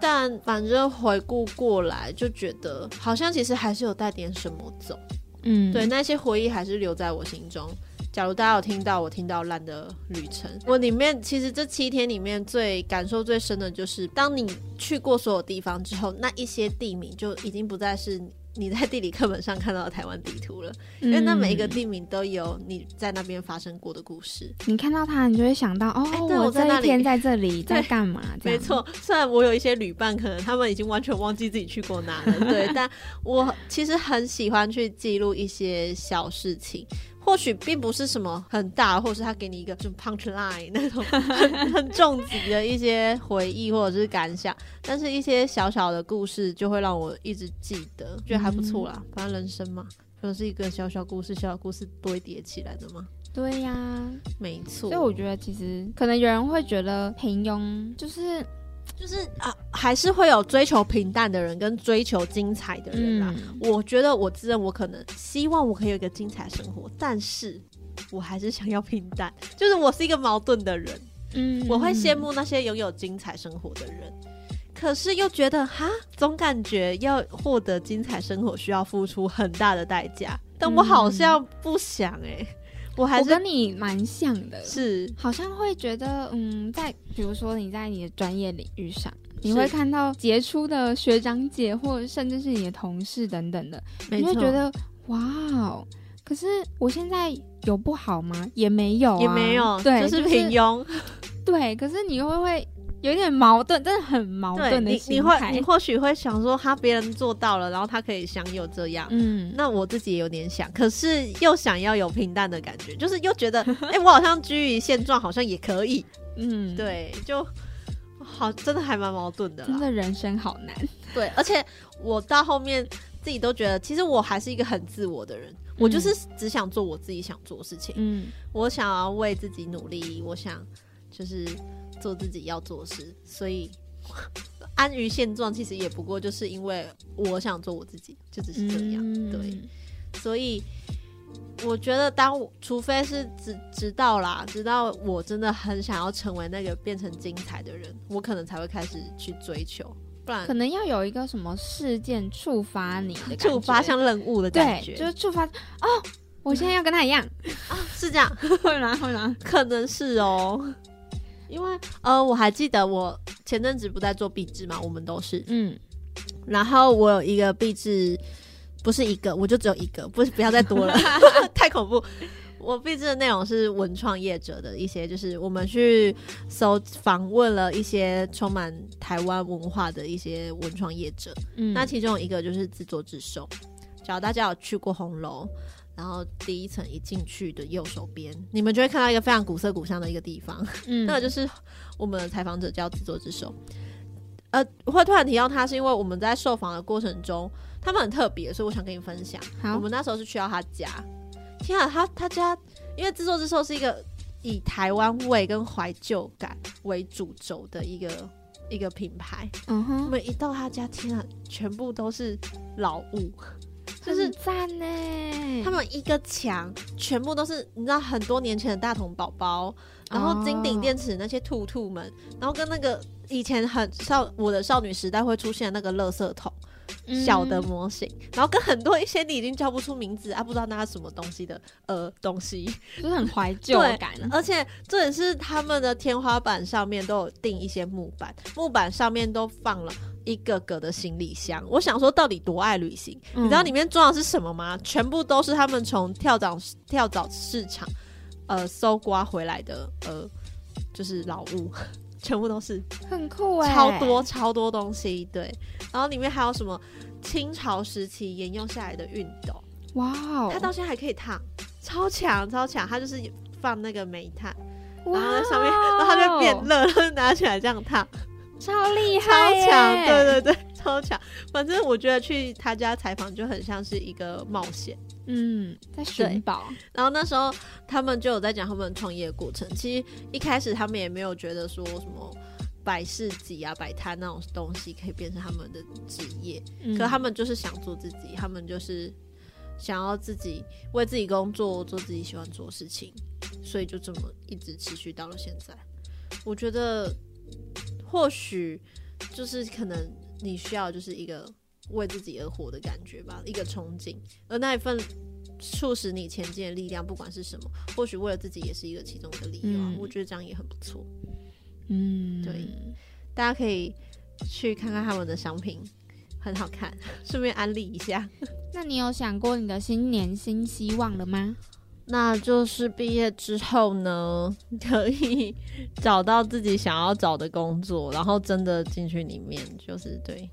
但反正回顾过来，就觉得好像其实还是有带点什么走。嗯，对，那些回忆还是留在我心中。假如大家有听到我听到烂的旅程，我里面其实这七天里面最感受最深的就是，当你去过所有地方之后，那一些地名就已经不再是。你在地理课本上看到的台湾地图了，因为那每一个地名都有你在那边发生过的故事。你看到它，你就会想到哦，我在那天在这里 在干嘛？没错，虽然我有一些旅伴，可能他们已经完全忘记自己去过哪了，对，但我其实很喜欢去记录一些小事情。或许并不是什么很大，或者是他给你一个就 punch line 那种 很很重疾的一些回忆或者是感想，但是一些小小的故事就会让我一直记得，觉得还不错啦。反正人生嘛，就是一个小小故事，小小故事堆叠起来的嘛。对呀，没错。所以我觉得其实可能有人会觉得平庸就是。就是啊，还是会有追求平淡的人跟追求精彩的人啦。我觉得我自认我可能希望我可以有一个精彩生活，但是我还是想要平淡。就是我是一个矛盾的人，嗯，我会羡慕那些拥有精彩生活的人，可是又觉得哈，总感觉要获得精彩生活需要付出很大的代价，但我好像不想哎。我还是跟你蛮像的，是好像会觉得，嗯，在比如说你在你的专业领域上，你会看到杰出的学长姐，或甚至是你的同事等等的，你会觉得哇哦！可是我现在有不好吗？也没有，也没有，对，就是平庸。对，可是你会会。有点矛盾，真的很矛盾的心态。你你会你或许会想说，他别人做到了，然后他可以享有这样。嗯，那我自己也有点想，可是又想要有平淡的感觉，就是又觉得，哎，我好像居于现状，好像也可以。嗯，对，就好，真的还蛮矛盾的。真的人生好难。对，而且我到后面自己都觉得，其实我还是一个很自我的人，我就是只想做我自己想做的事情。嗯，我想要为自己努力，我想就是。做自己要做的事，所以 安于现状，其实也不过就是因为我想做我自己，就只是这样。对，所以我觉得，当我除非是直直到啦，直到我真的很想要成为那个变成精彩的人，我可能才会开始去追求，不然可能要有一个什么事件触发你的，触发像任务的感觉，就是触发哦，我现在要跟他一样啊，是这样，会吗？会吗？可能是哦。因为呃，我还记得我前阵子不在做壁纸嘛，我们都是。嗯，然后我有一个壁纸，不是一个，我就只有一个，不是不要再多了，太恐怖。我壁纸的内容是文创业者的一些，就是我们去搜访问了一些充满台湾文化的一些文创业者，嗯，那其中有一个就是自作自受，只要大家有去过红楼。然后第一层一进去的右手边，你们就会看到一个非常古色古香的一个地方，嗯，那个就是我们的采访者叫自作自受。呃，会突然提到他，是因为我们在受访的过程中，他们很特别，所以我想跟你分享。我们那时候是去到他家，天啊，他他家，因为自作自受是一个以台湾味跟怀旧感为主轴的一个一个品牌。嗯哼，我们一到他家，天啊，全部都是老物。就是赞呢！他们一个墙全部都是你知道很多年前的大童宝宝，然后金顶电池那些兔兔们，然后跟那个以前很少我的少女时代会出现那个垃圾桶小的模型，然后跟很多一些你已经叫不出名字啊，不知道那是什么东西的呃东西，就是很怀旧感。而且这也是他们的天花板上面都有钉一些木板，木板上面都放了。一个个的行李箱，我想说，到底多爱旅行？你知道里面装的是什么吗？全部都是他们从跳蚤跳蚤市场，呃，搜刮回来的，呃，就是老物，全部都是很酷哎，超多超多东西，对。然后里面还有什么清朝时期沿用下来的熨斗，哇哦，它到现在还可以烫，超强超强，它就是放那个煤炭，然后在上面，然后它就变热，然后拿起来这样烫。超厉害，超强，对对对，超强。反正我觉得去他家采访就很像是一个冒险。嗯，在寻宝。然后那时候他们就有在讲他们创业过程。其实一开始他们也没有觉得说什么摆市集啊、摆摊那种东西可以变成他们的职业，可他们就是想做自己，他们就是想要自己为自己工作，做自己喜欢做的事情，所以就这么一直持续到了现在。我觉得或许就是可能你需要就是一个。为自己而活的感觉吧，一个憧憬，而那一份促使你前进的力量，不管是什么，或许为了自己也是一个其中的理由。我觉得这样也很不错。嗯，对，大家可以去看看他们的商品，很好看，顺便安利一下。那你有想过你的新年新希望了吗？那就是毕业之后呢，可以找到自己想要找的工作，然后真的进去里面，就是对。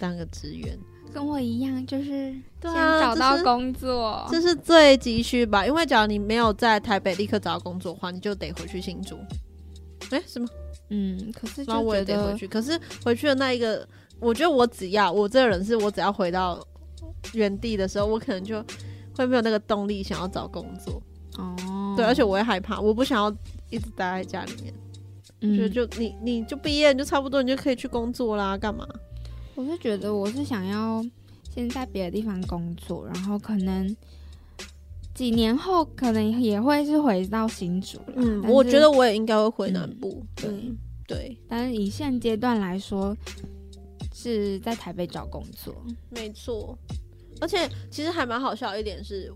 当个职员，跟我一样，就是先找到工作，这是最急需吧？因为假如你没有在台北立刻找到工作的话，你就得回去新竹。哎，什么？嗯，可是那我也得回去。可是回去的那一个，我觉得我只要我这个人是我只要回到原地的时候，我可能就会没有那个动力想要找工作。哦，对，而且我也害怕，我不想要一直待在家里面。觉得就你你就毕业就差不多，你就可以去工作啦，干嘛？我是觉得我是想要先在别的地方工作，然后可能几年后可能也会是回到新竹。嗯，我觉得我也应该会回南部。对对，但是以现阶段来说，是在台北找工作。没错，而且其实还蛮好笑一点是。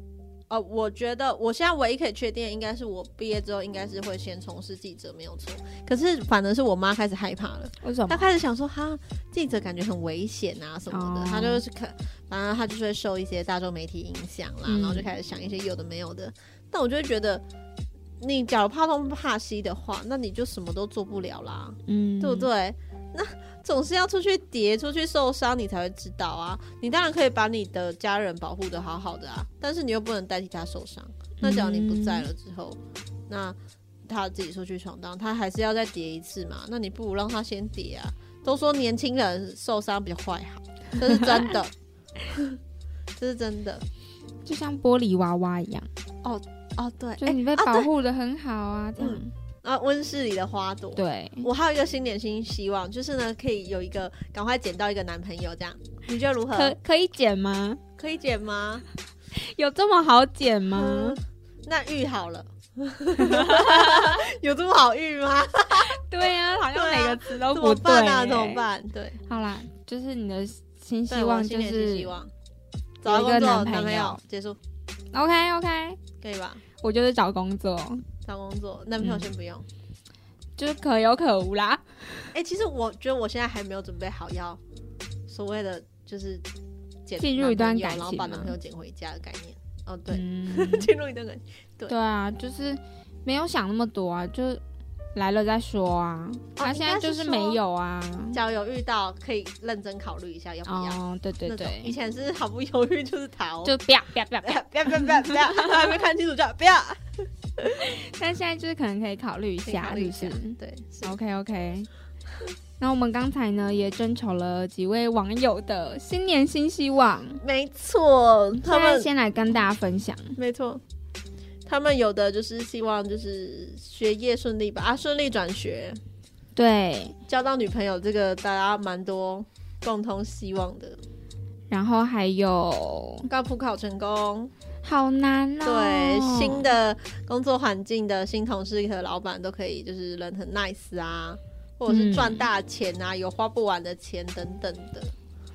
呃，我觉得我现在唯一可以确定，应该是我毕业之后应该是会先从事记者，没有错。可是反而是我妈开始害怕了，为什么？她开始想说，哈，记者感觉很危险啊什么的。她就是看，反正她就是会受一些大众媒体影响啦，然后就开始想一些有的没有的。但我就会觉得，你假如怕东怕西的话，那你就什么都做不了啦，嗯，对不对？那。总是要出去跌，出去受伤，你才会知道啊！你当然可以把你的家人保护的好好的啊，但是你又不能代替他受伤。那假如你不在了之后，那他自己出去闯荡，他还是要再跌一次嘛？那你不如让他先跌啊！都说年轻人受伤比较坏好，这是真的，这是真的，就像玻璃娃娃一样。哦哦，对，就你被保护的很好啊，这样。啊，温室里的花朵。对，我还有一个新年新希望，就是呢，可以有一个赶快捡到一个男朋友，这样你觉得如何？可可以捡吗？可以捡吗？有这么好捡吗？那遇好了，有这么好遇吗？对呀，好像每个词都不对啊，怎么办？对，好啦，就是你的新希望，就是希望找一个男朋友，结束。OK OK，可以吧？我就是找工作。找工作，男朋友先不用，就是可有可无啦。哎，其实我觉得我现在还没有准备好要所谓的就是进入一段感情，然后把男朋友捡回家的概念。哦，对，进入一段感情，对。对啊，就是没有想那么多啊，就来了再说啊。他现在就是没有啊，交友遇到可以认真考虑一下要不要。哦，对对对，以前是毫不犹豫就是逃，就不要不要不要不要不要不要不要，还没看清楚就不要。但现在就是可能可以考虑一下，是不是？对，OK OK。那我们刚才呢也征求了几位网友的新年新希望，没错，他们先来跟大家分享。没错，他们有的就是希望就是学业顺利吧，啊，顺利转学，对，交到女朋友，这个大家蛮多共同希望的。然后还有高普考成功。好难哦！对，新的工作环境的新同事和老板都可以，就是人很 nice 啊，或者是赚大钱啊，有花不完的钱等等的。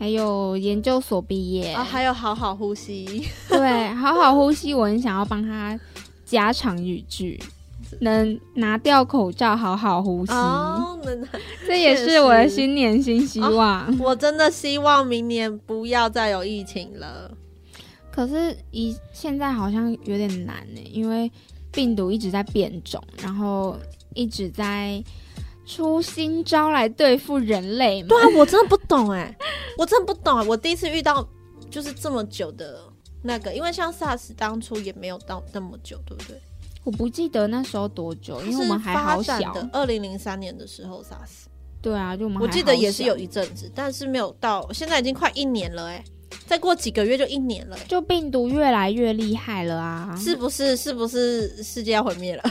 还有研究所毕业啊，还有好好呼吸。对，好好呼吸，我很想要帮他加长语句，能拿掉口罩，好好呼吸。哦，能，这也是我的新年新希望。我真的希望明年不要再有疫情了。可是，一现在好像有点难呢，因为病毒一直在变种，然后一直在出新招来对付人类吗。对啊，我真的不懂哎，我真的不懂啊！我第一次遇到就是这么久的那个，因为像 SARS 当初也没有到那么久，对不对？我不记得那时候多久，因为我们还好小。二零零三年的时候，SARS 对啊，就我们我记得也是有一，阵子，但是没有到现在已经快一年了哎、再过几个月就一年了、欸，就病毒越来越厉害了啊，是不是？是不是世界要毁灭了？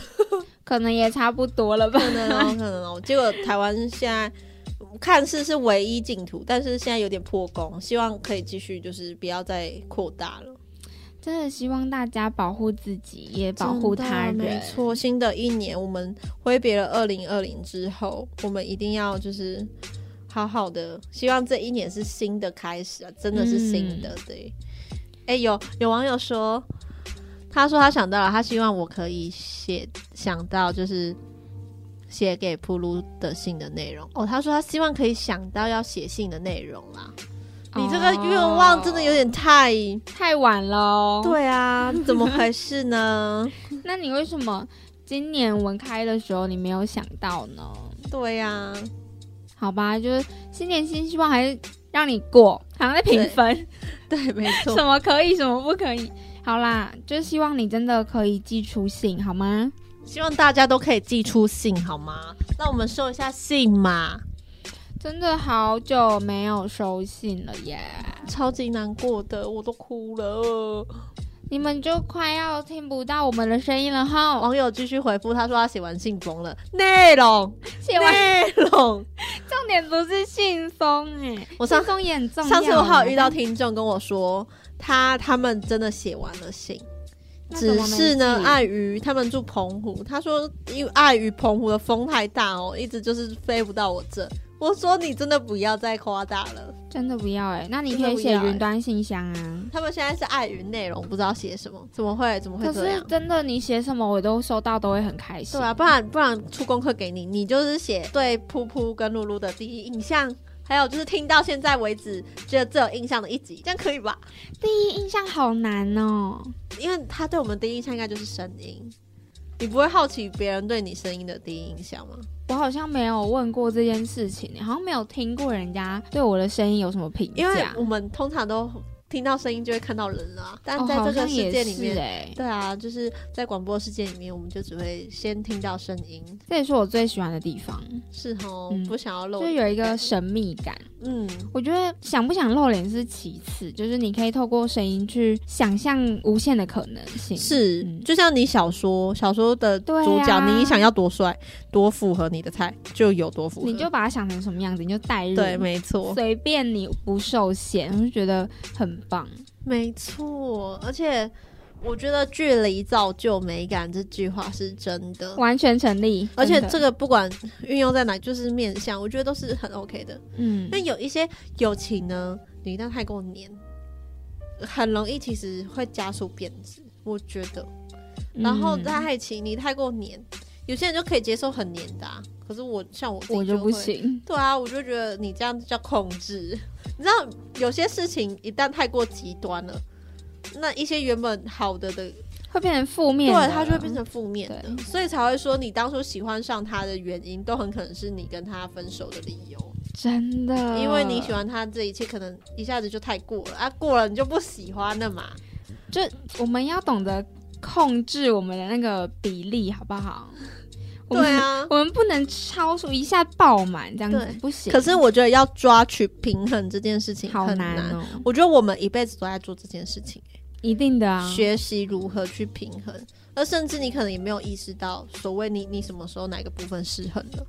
可能也差不多了吧。可能哦，可能哦。结果台湾现在看似是唯一净土，但是现在有点破功，希望可以继续，就是不要再扩大了。真的希望大家保护自己，也保护他人。没错，新的一年我们挥别了二零二零之后，我们一定要就是好好的，希望这一年是新的开始啊，真的是新的。对，哎、有有网友说，他说他想到了，他希望我可以写想到就是。写给铺路的信的内容哦，他说他希望可以想到要写信的内容啦。你这个愿望真的有点太……太晚了哦。，对啊，怎么回事呢？那你为什么今年文开的时候你没有想到呢？对呀、好吧，就是新年新希望，还是让你过，好像在评分，对，没错 什。么可以，什么不可以。好啦，就希望你真的可以寄出信，好吗？希望大家都可以寄出信，好吗？那我们收一下信嘛，真的好久没有收信了耶，超级难过的，我都哭了。你们就快要听不到我们的声音了哈。网友继续回复，他说他写完信封了，内容写完，内容。重点不是信封哎，我上信封也很重要。上次我还有遇到，听众跟我说，他他们真的写完了信。只是呢，碍于他们住澎湖，他说因为碍于澎湖的风太大哦，一直就是飞不到我这。我说你真的不要再夸大了。真的不要哎，那你可以写云端信箱啊。他们现在是碍于内容，不知道写什么，怎么会怎么会可是这样？真的，你写什么我都收到，都会很开心。对啊，不然不然出功课给你，你就是写对噗噗跟露露的第一印象，还有就是听到现在为止觉得最有印象的一集，这样可以吧？第一印象好难哦。因为他对我们第一印象应该就是声音，你不会好奇别人对你声音的第一印象吗？我好像没有问过这件事情，好像没有听过人家对我的声音有什么评价因为。我们通常都听到声音就会看到人了啊，但在这个世界里面，哎，对啊，就是在广播世界里面，我们就只会先听到声音，这也是我最喜欢的地方，是哦，嗯。不想要露就，有一个神秘感。嗯，我觉得想不想露脸是其次，就是你可以透过声音去想象无限的可能性。是，嗯。就像你小说小说的主角，啊。你想要多帅，多符合你的菜，就有多符合。你就把它想成什么样子，你就代入。对，没错，随便你不受限，我就觉得很棒。没错，而且我觉得“距离造就美感”这句话是真的，完全成立。而且这个不管运用在哪，就是面向，我觉得都是很 OK 的。嗯那有一些友情呢，你一旦太过黏，很容易其实会加速贬值，我觉得。然后嗯在爱情，你太过黏，有些人就可以接受很黏的、啊，可是我像我自己我就不。行。对啊，我就觉得你这样叫控制。你知道，有些事情一旦太过极端了，那一些原本好的的，会变成负面，对它就会变成负面的，对所以才会说你当初喜欢上他的原因，都很可能是你跟他分手的理由，真的，因为你喜欢他这一切，可能一下子就太过了啊，过了你就不喜欢了嘛。就我们要懂得控制我们的那个比例，好不好？对啊，我们不能超出一下爆满这样子，不行。可是我觉得要抓取平衡这件事情好很难哦，我觉得我们一辈子都在做这件事情。一定的啊。学习如何去平衡，而甚至你可能也没有意识到，所谓你你什么时候哪个部分失衡了，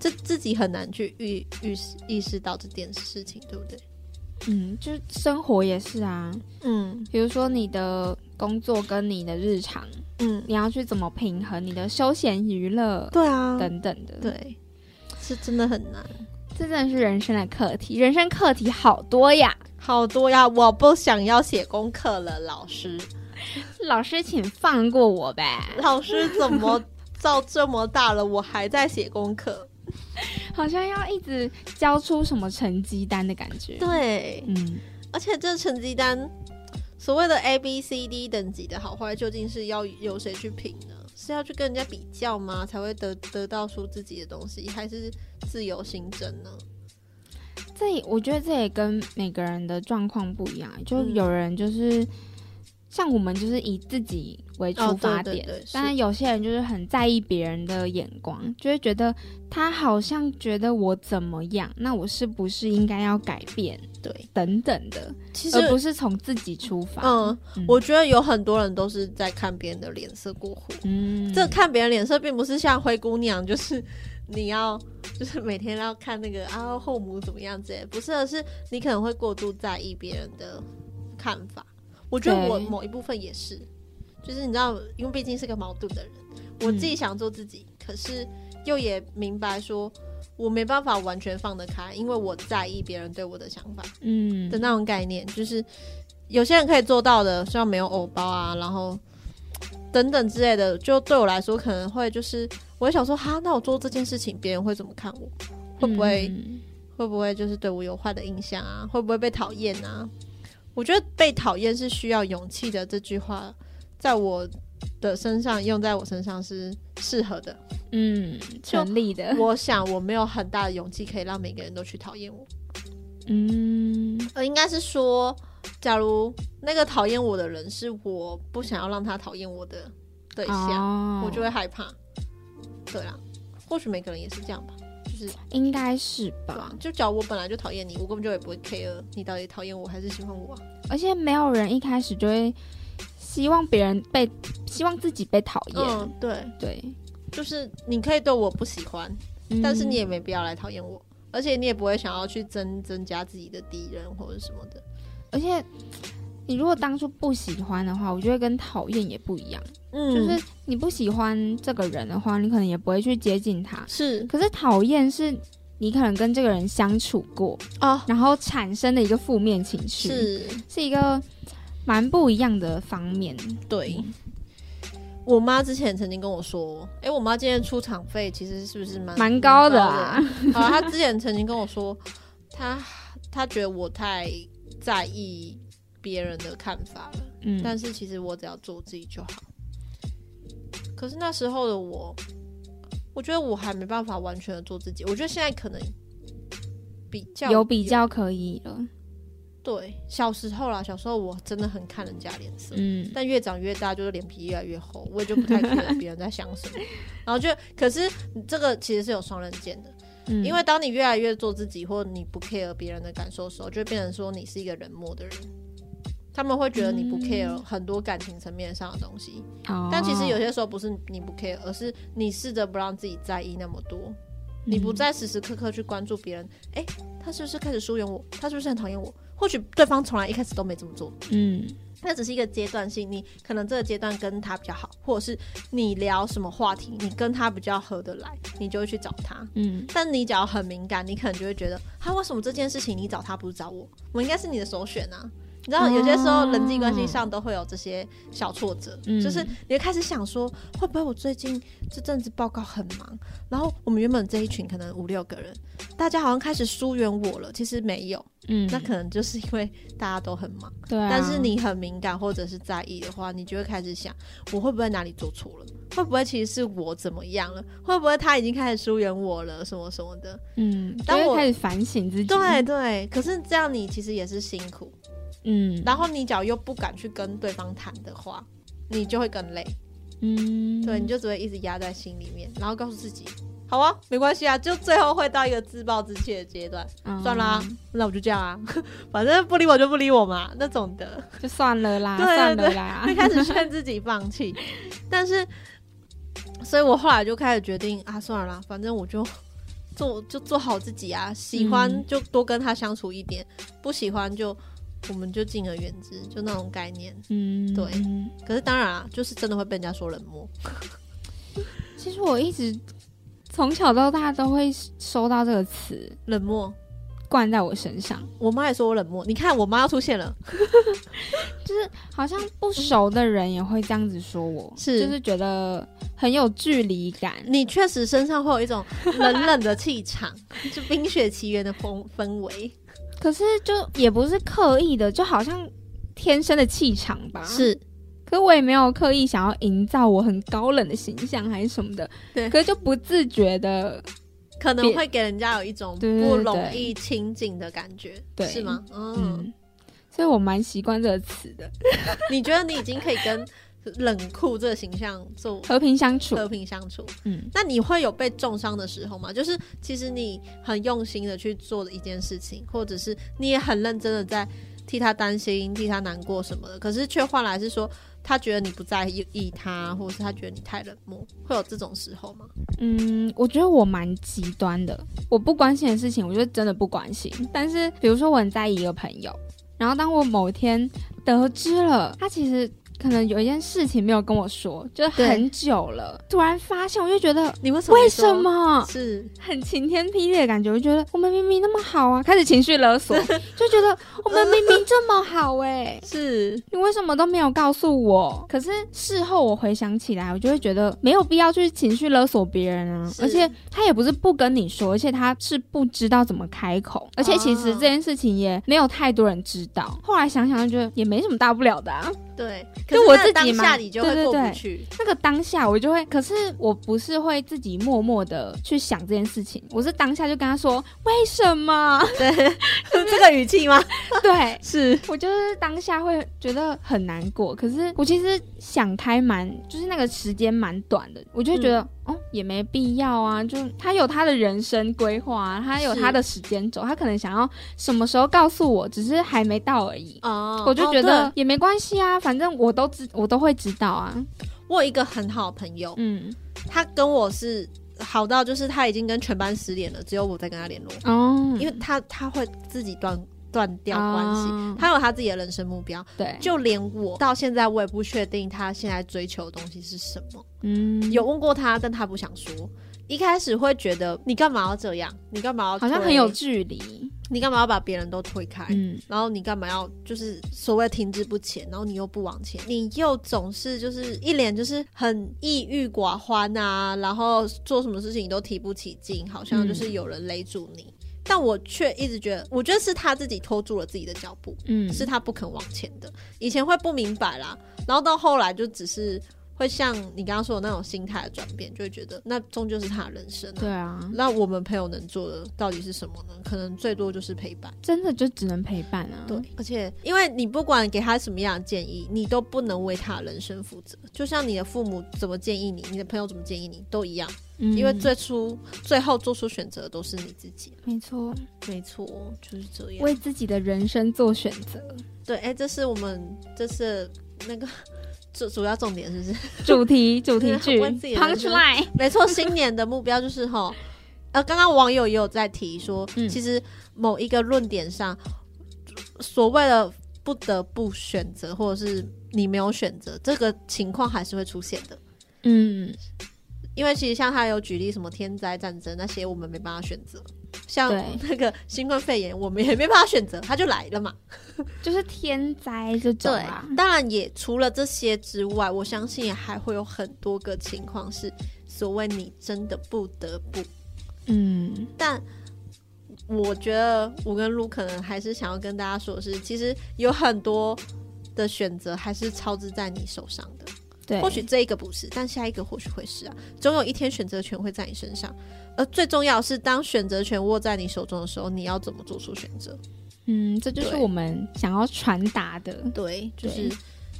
这自己很难去预预意识到这件事情，对不对？嗯，就是生活也是啊，嗯比如说你的工作跟你的日常，嗯，你要去怎么平衡你的休闲娱乐对啊，等等的。，对，是真的很难，这真的是人生的课题，人生课题好多呀。好多呀！我不想要写功课了，老师，老师，请放过我呗。老师怎么到这么大了，我还在写功课？好像要一直交出什么成绩单的感觉。，对，嗯，而且这成绩单，所谓的 A、B、C、D 等级的好坏，究竟是要由谁去评呢？是要去跟人家比较吗？才会得得到出自己的东西，还是自由心证呢？这我觉得这也跟每个人的状况不一样，就嗯有人就是像我们就是以自己为出发点，但是有些人就是很在意别人的眼光，就会觉得他好像觉得我怎么样，那我是不是应该要改变？对，等等的，其实而不是从自己出发。嗯，我觉得有很多人都是在看别人的脸色过活。嗯，这看别人脸色，并不是像灰姑娘，就是你要 就是每天要看那个啊后母怎么样子，不是，而是你可能会过度在意别人的看法。我觉得我某一部分也是，就是你知道，因为毕竟是个矛盾的人，我自己想做自己，可是又也明白说，我没办法完全放得开，因为我在意别人对我的想法，嗯的那种概念，就是有些人可以做到的，像没有偶包啊，然后等等之类的，就对我来说可能会就是，我想说，哈，那我做这件事情，别人会怎么看我？会不会会不会就是对我有坏的印象啊？会不会被讨厌啊？我觉得被讨厌是需要勇气的。这句话在我的身上用在我身上是适合的，嗯，成立的。我想我没有很大的勇气可以让每个人都去讨厌我，嗯，呃，应该是说，假如那个讨厌我的人是我不想要让他讨厌我的对象，我就会害怕。对啊，或许每个人也是这样吧。就是应该是吧，就假如我本来就讨厌你，我根本就也不会 care 你到底讨厌我还是喜欢我。而且没有人一开始就会希望别人被，希望自己被讨厌。嗯，对对，就是你可以对我不喜欢，但是你也没必要来讨厌我，而且你也不会想要去增增加自己的敌人或者什么的，而且。你如果当初不喜欢的话，我觉得跟讨厌也不一样。嗯，就是你不喜欢这个人的话，你可能也不会去接近他。是，可是讨厌是你可能跟这个人相处过啊，然后产生的一个负面情绪，是是一个蛮不一样的方面。对，我妈之前曾经跟我说，哎，我妈今天出场费其实是不是蛮蛮高的啊？啊，她之前曾经跟我说，她她觉得我太在意。别人的看法了，嗯，但是其实我只要做自己就好。可是那时候的我，我觉得我还没办法完全的做自己。我觉得现在可能比较有比较可以了。对，小时候啦，小时候我真的很看人家脸色，嗯，但越长越大，就是脸皮越来越厚，我也就不太看别人在想什么。然后就，可是这个其实是有双刃剑的，嗯，因为当你越来越做自己，或你不 care 别人的感受的时候，就会变成说你是一个冷漠的人。他们会觉得你不 care 很多感情层面上的东西，但其实有些时候不是你不 care，而是你试着不让自己在意那么多，你不再时时刻刻去关注别人，哎，他是不是开始疏远我？他是不是很讨厌我？或许对方从来一开始都没这么做，嗯，那只是一个阶段性，你可能这个阶段跟他比较好，或者是你聊什么话题，你跟他比较合得来，你就会去找他，嗯，但你只要很敏感，你可能就会觉得，他为什么这件事情你找他不是找我？我应该是你的首选啊。你知道，有些时候人际关系上都会有这些小挫折，就是你会开始想说，会不会我最近这阵子报告很忙，然后我们原本这一群可能五六个人，大家好像开始疏远我了。其实没有，嗯，那可能就是因为大家都很忙。对，但是你很敏感或者是在意的话，你就会开始想，我会不会哪里做错了？会不会其实是我怎么样了？会不会他已经开始疏远我了？什么什么的？嗯，当我开始反省自己。对对，可是这样你其实也是辛苦。嗯，然后你只要又不敢去跟对方谈的话，你就会更累。嗯，对，你就只会一直压在心里面，然后告诉自己，好啊，没关系啊，就最后会到一个自暴自弃的阶段。嗯算啦，那我就这样啊，反正不理我就不理我嘛，那种的，就算了啦，算了啦，会 开始劝自己放弃。但是，所以我后来就开始决定啊，算了啦，反正我就做就做好自己啊，喜欢就多跟他相处一点，不喜欢就。我们就敬而远之，就那种概念。嗯，对。可是当然啊，就是真的会被人家说冷漠。其实我一直从小到大都会收到这个词“冷漠”灌在我身上。我妈也说我冷漠。你看，我妈要出现了，就是好像不熟的人也会这样子说我，是就是觉得很有距离感。你确实身上会有一种冷冷的气场，就《冰雪奇缘》的风氛围。可是就也不是刻意的，就好像天生的气场吧。是，可我也没有刻意想要营造我很高冷的形象还是什么的。对，可是就不自觉的，可能会给人家有一种不容易亲近的感觉，是吗？嗯。所以我蛮习惯这个词的。你觉得你已经可以跟冷酷这个形象做和平相处？和平相处。嗯，那你会有被重伤的时候吗？就是其实你很用心的去做的一件事情，或者是你也很认真的在替他担心、替他难过什么的，可是却换来是说。他觉得你不在意他，或者是他觉得你太冷漠，会有这种时候吗？嗯，我觉得我蛮极端的。我不关心的事情，我就真的不关心。但是，比如说我很在意一个朋友，然后当我某一天得知了他其实。可能有一件事情没有跟我说，就是很久了，突然发现，我就觉得你为什么？为什么？是很晴天霹雳的感觉。我觉得我们明明那么好啊，开始情绪勒索，就觉得我们明明这么好哎，是你为什么都没有告诉我？可是事后我回想起来，我就会觉得没有必要去情绪勒索别人啊。而且他也不是不跟你说，而且他是不知道怎么开口，而且其实这件事情也没有太多人知道。后来想想，就觉得也没什么大不了的啊。对，就我自己嘛，对对对，那个当下我就会，可是我不是会自己默默的去想这件事情，我是当下就跟他说为什么？对，是 这个语气吗？对，是我就是当下会觉得很难过，可是我其实想开蛮，就是那个时间蛮短的，我就会觉得哦也没必要啊，就他有他的人生规划，他有他的时间轴，他可能想要什么时候告诉我，只是还没到而已。哦，我就觉得也没关系啊。反正我都知，我都会知道啊。我有一个很好的朋友，嗯，他跟我是好到就是他已经跟全班失联了，只有我在跟他联络哦。因为他他会自己断断掉关系，他有他自己的人生目标。对，就连我到现在我也不确定他现在追求的东西是什么。嗯，有问过他，但他不想说。一开始会觉得你干嘛要这样？你干嘛要好像很有距离？你干嘛要把别人都推开？嗯，然后你干嘛要就是所谓停滞不前？然后你又不往前，你又总是就是一脸就是很抑郁寡欢啊，然后做什么事情你都提不起劲，好像就是有人勒住你。但我却一直觉得，我觉得是他自己拖住了自己的脚步，嗯，是他不肯往前的。以前会不明白啦，然后到后来就只是。会像你刚刚说的那种心态的转变，就会觉得那终究是他的人生。对啊，那我们朋友能做的到底是什么呢？可能最多就是陪伴，真的就只能陪伴啊。对，而且因为你不管给他什么样的建议，你都不能为他人生负责。就像你的父母怎么建议你，你的朋友怎么建议你，都一样。嗯，因为最初最后做出选择都是你自己。没错，没错，就是这样。为自己的人生做选择。对，哎，这是我们这是那个。主主要重点是不是 主题 主题句 punchline？没错，新年的目标就是吼，呃，刚刚网友也有在提说，其实某一个论点上，所谓的不得不选择，或者是你没有选择，这个情况还是会出现的。嗯，因为其实像他有举例什么天灾战争那些，我们没办法选择。像 那个新冠肺炎，我们也没办法选择，它就来了嘛，就是天灾这种啊。当然，也除了这些之外，我相信也还会有很多个情况是所谓你真的不得不。嗯，但我觉得我跟卢可能还是想要跟大家说的是，其实有很多的选择还是操之在你手上的。对，或许这一个不是，但下一个或许会是啊。总有一天选择权会在你身上。而最重要是，当选择权握在你手中的时候，你要怎么做出选择？嗯，这就是我们想要传达的。对，就是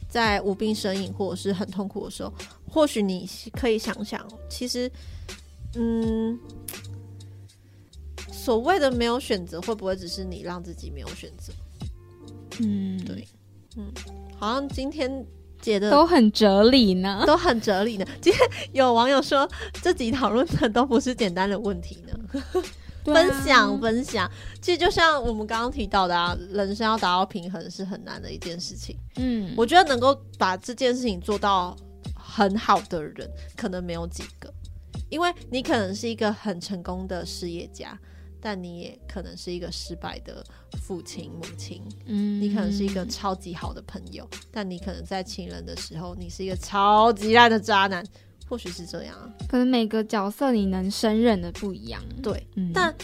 在无病呻吟或者是很痛苦的时候，或许你可以想想，其实，嗯，所谓的没有选择，会不会只是你让自己没有选择？嗯，对，嗯，好像今天。都很哲理呢，都很哲理呢。今天有网友说，这集讨论的都不是简单的问题呢。分享分享，其实就像我们刚刚提到的啊，人生要达到平衡是很难的一件事情。嗯，我觉得能够把这件事情做到很好的人，可能没有几个，因为你可能是一个很成功的事业家。但你也可能是一个失败的父亲母亲，嗯，你可能是一个超级好的朋友，但你可能在情人的时候，你是一个超级烂的渣男，或许是这样啊。可能每个角色你能胜任的不一样，对，但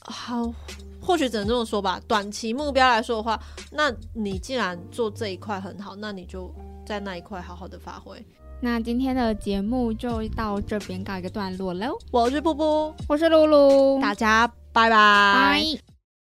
好，或许只能这么说吧。短期目标来说的话，那你既然做这一块很好，那你就在那一块好好的发挥。那今天的节目就到这边告一个段落喽。我是布布，我是露露，大家拜拜。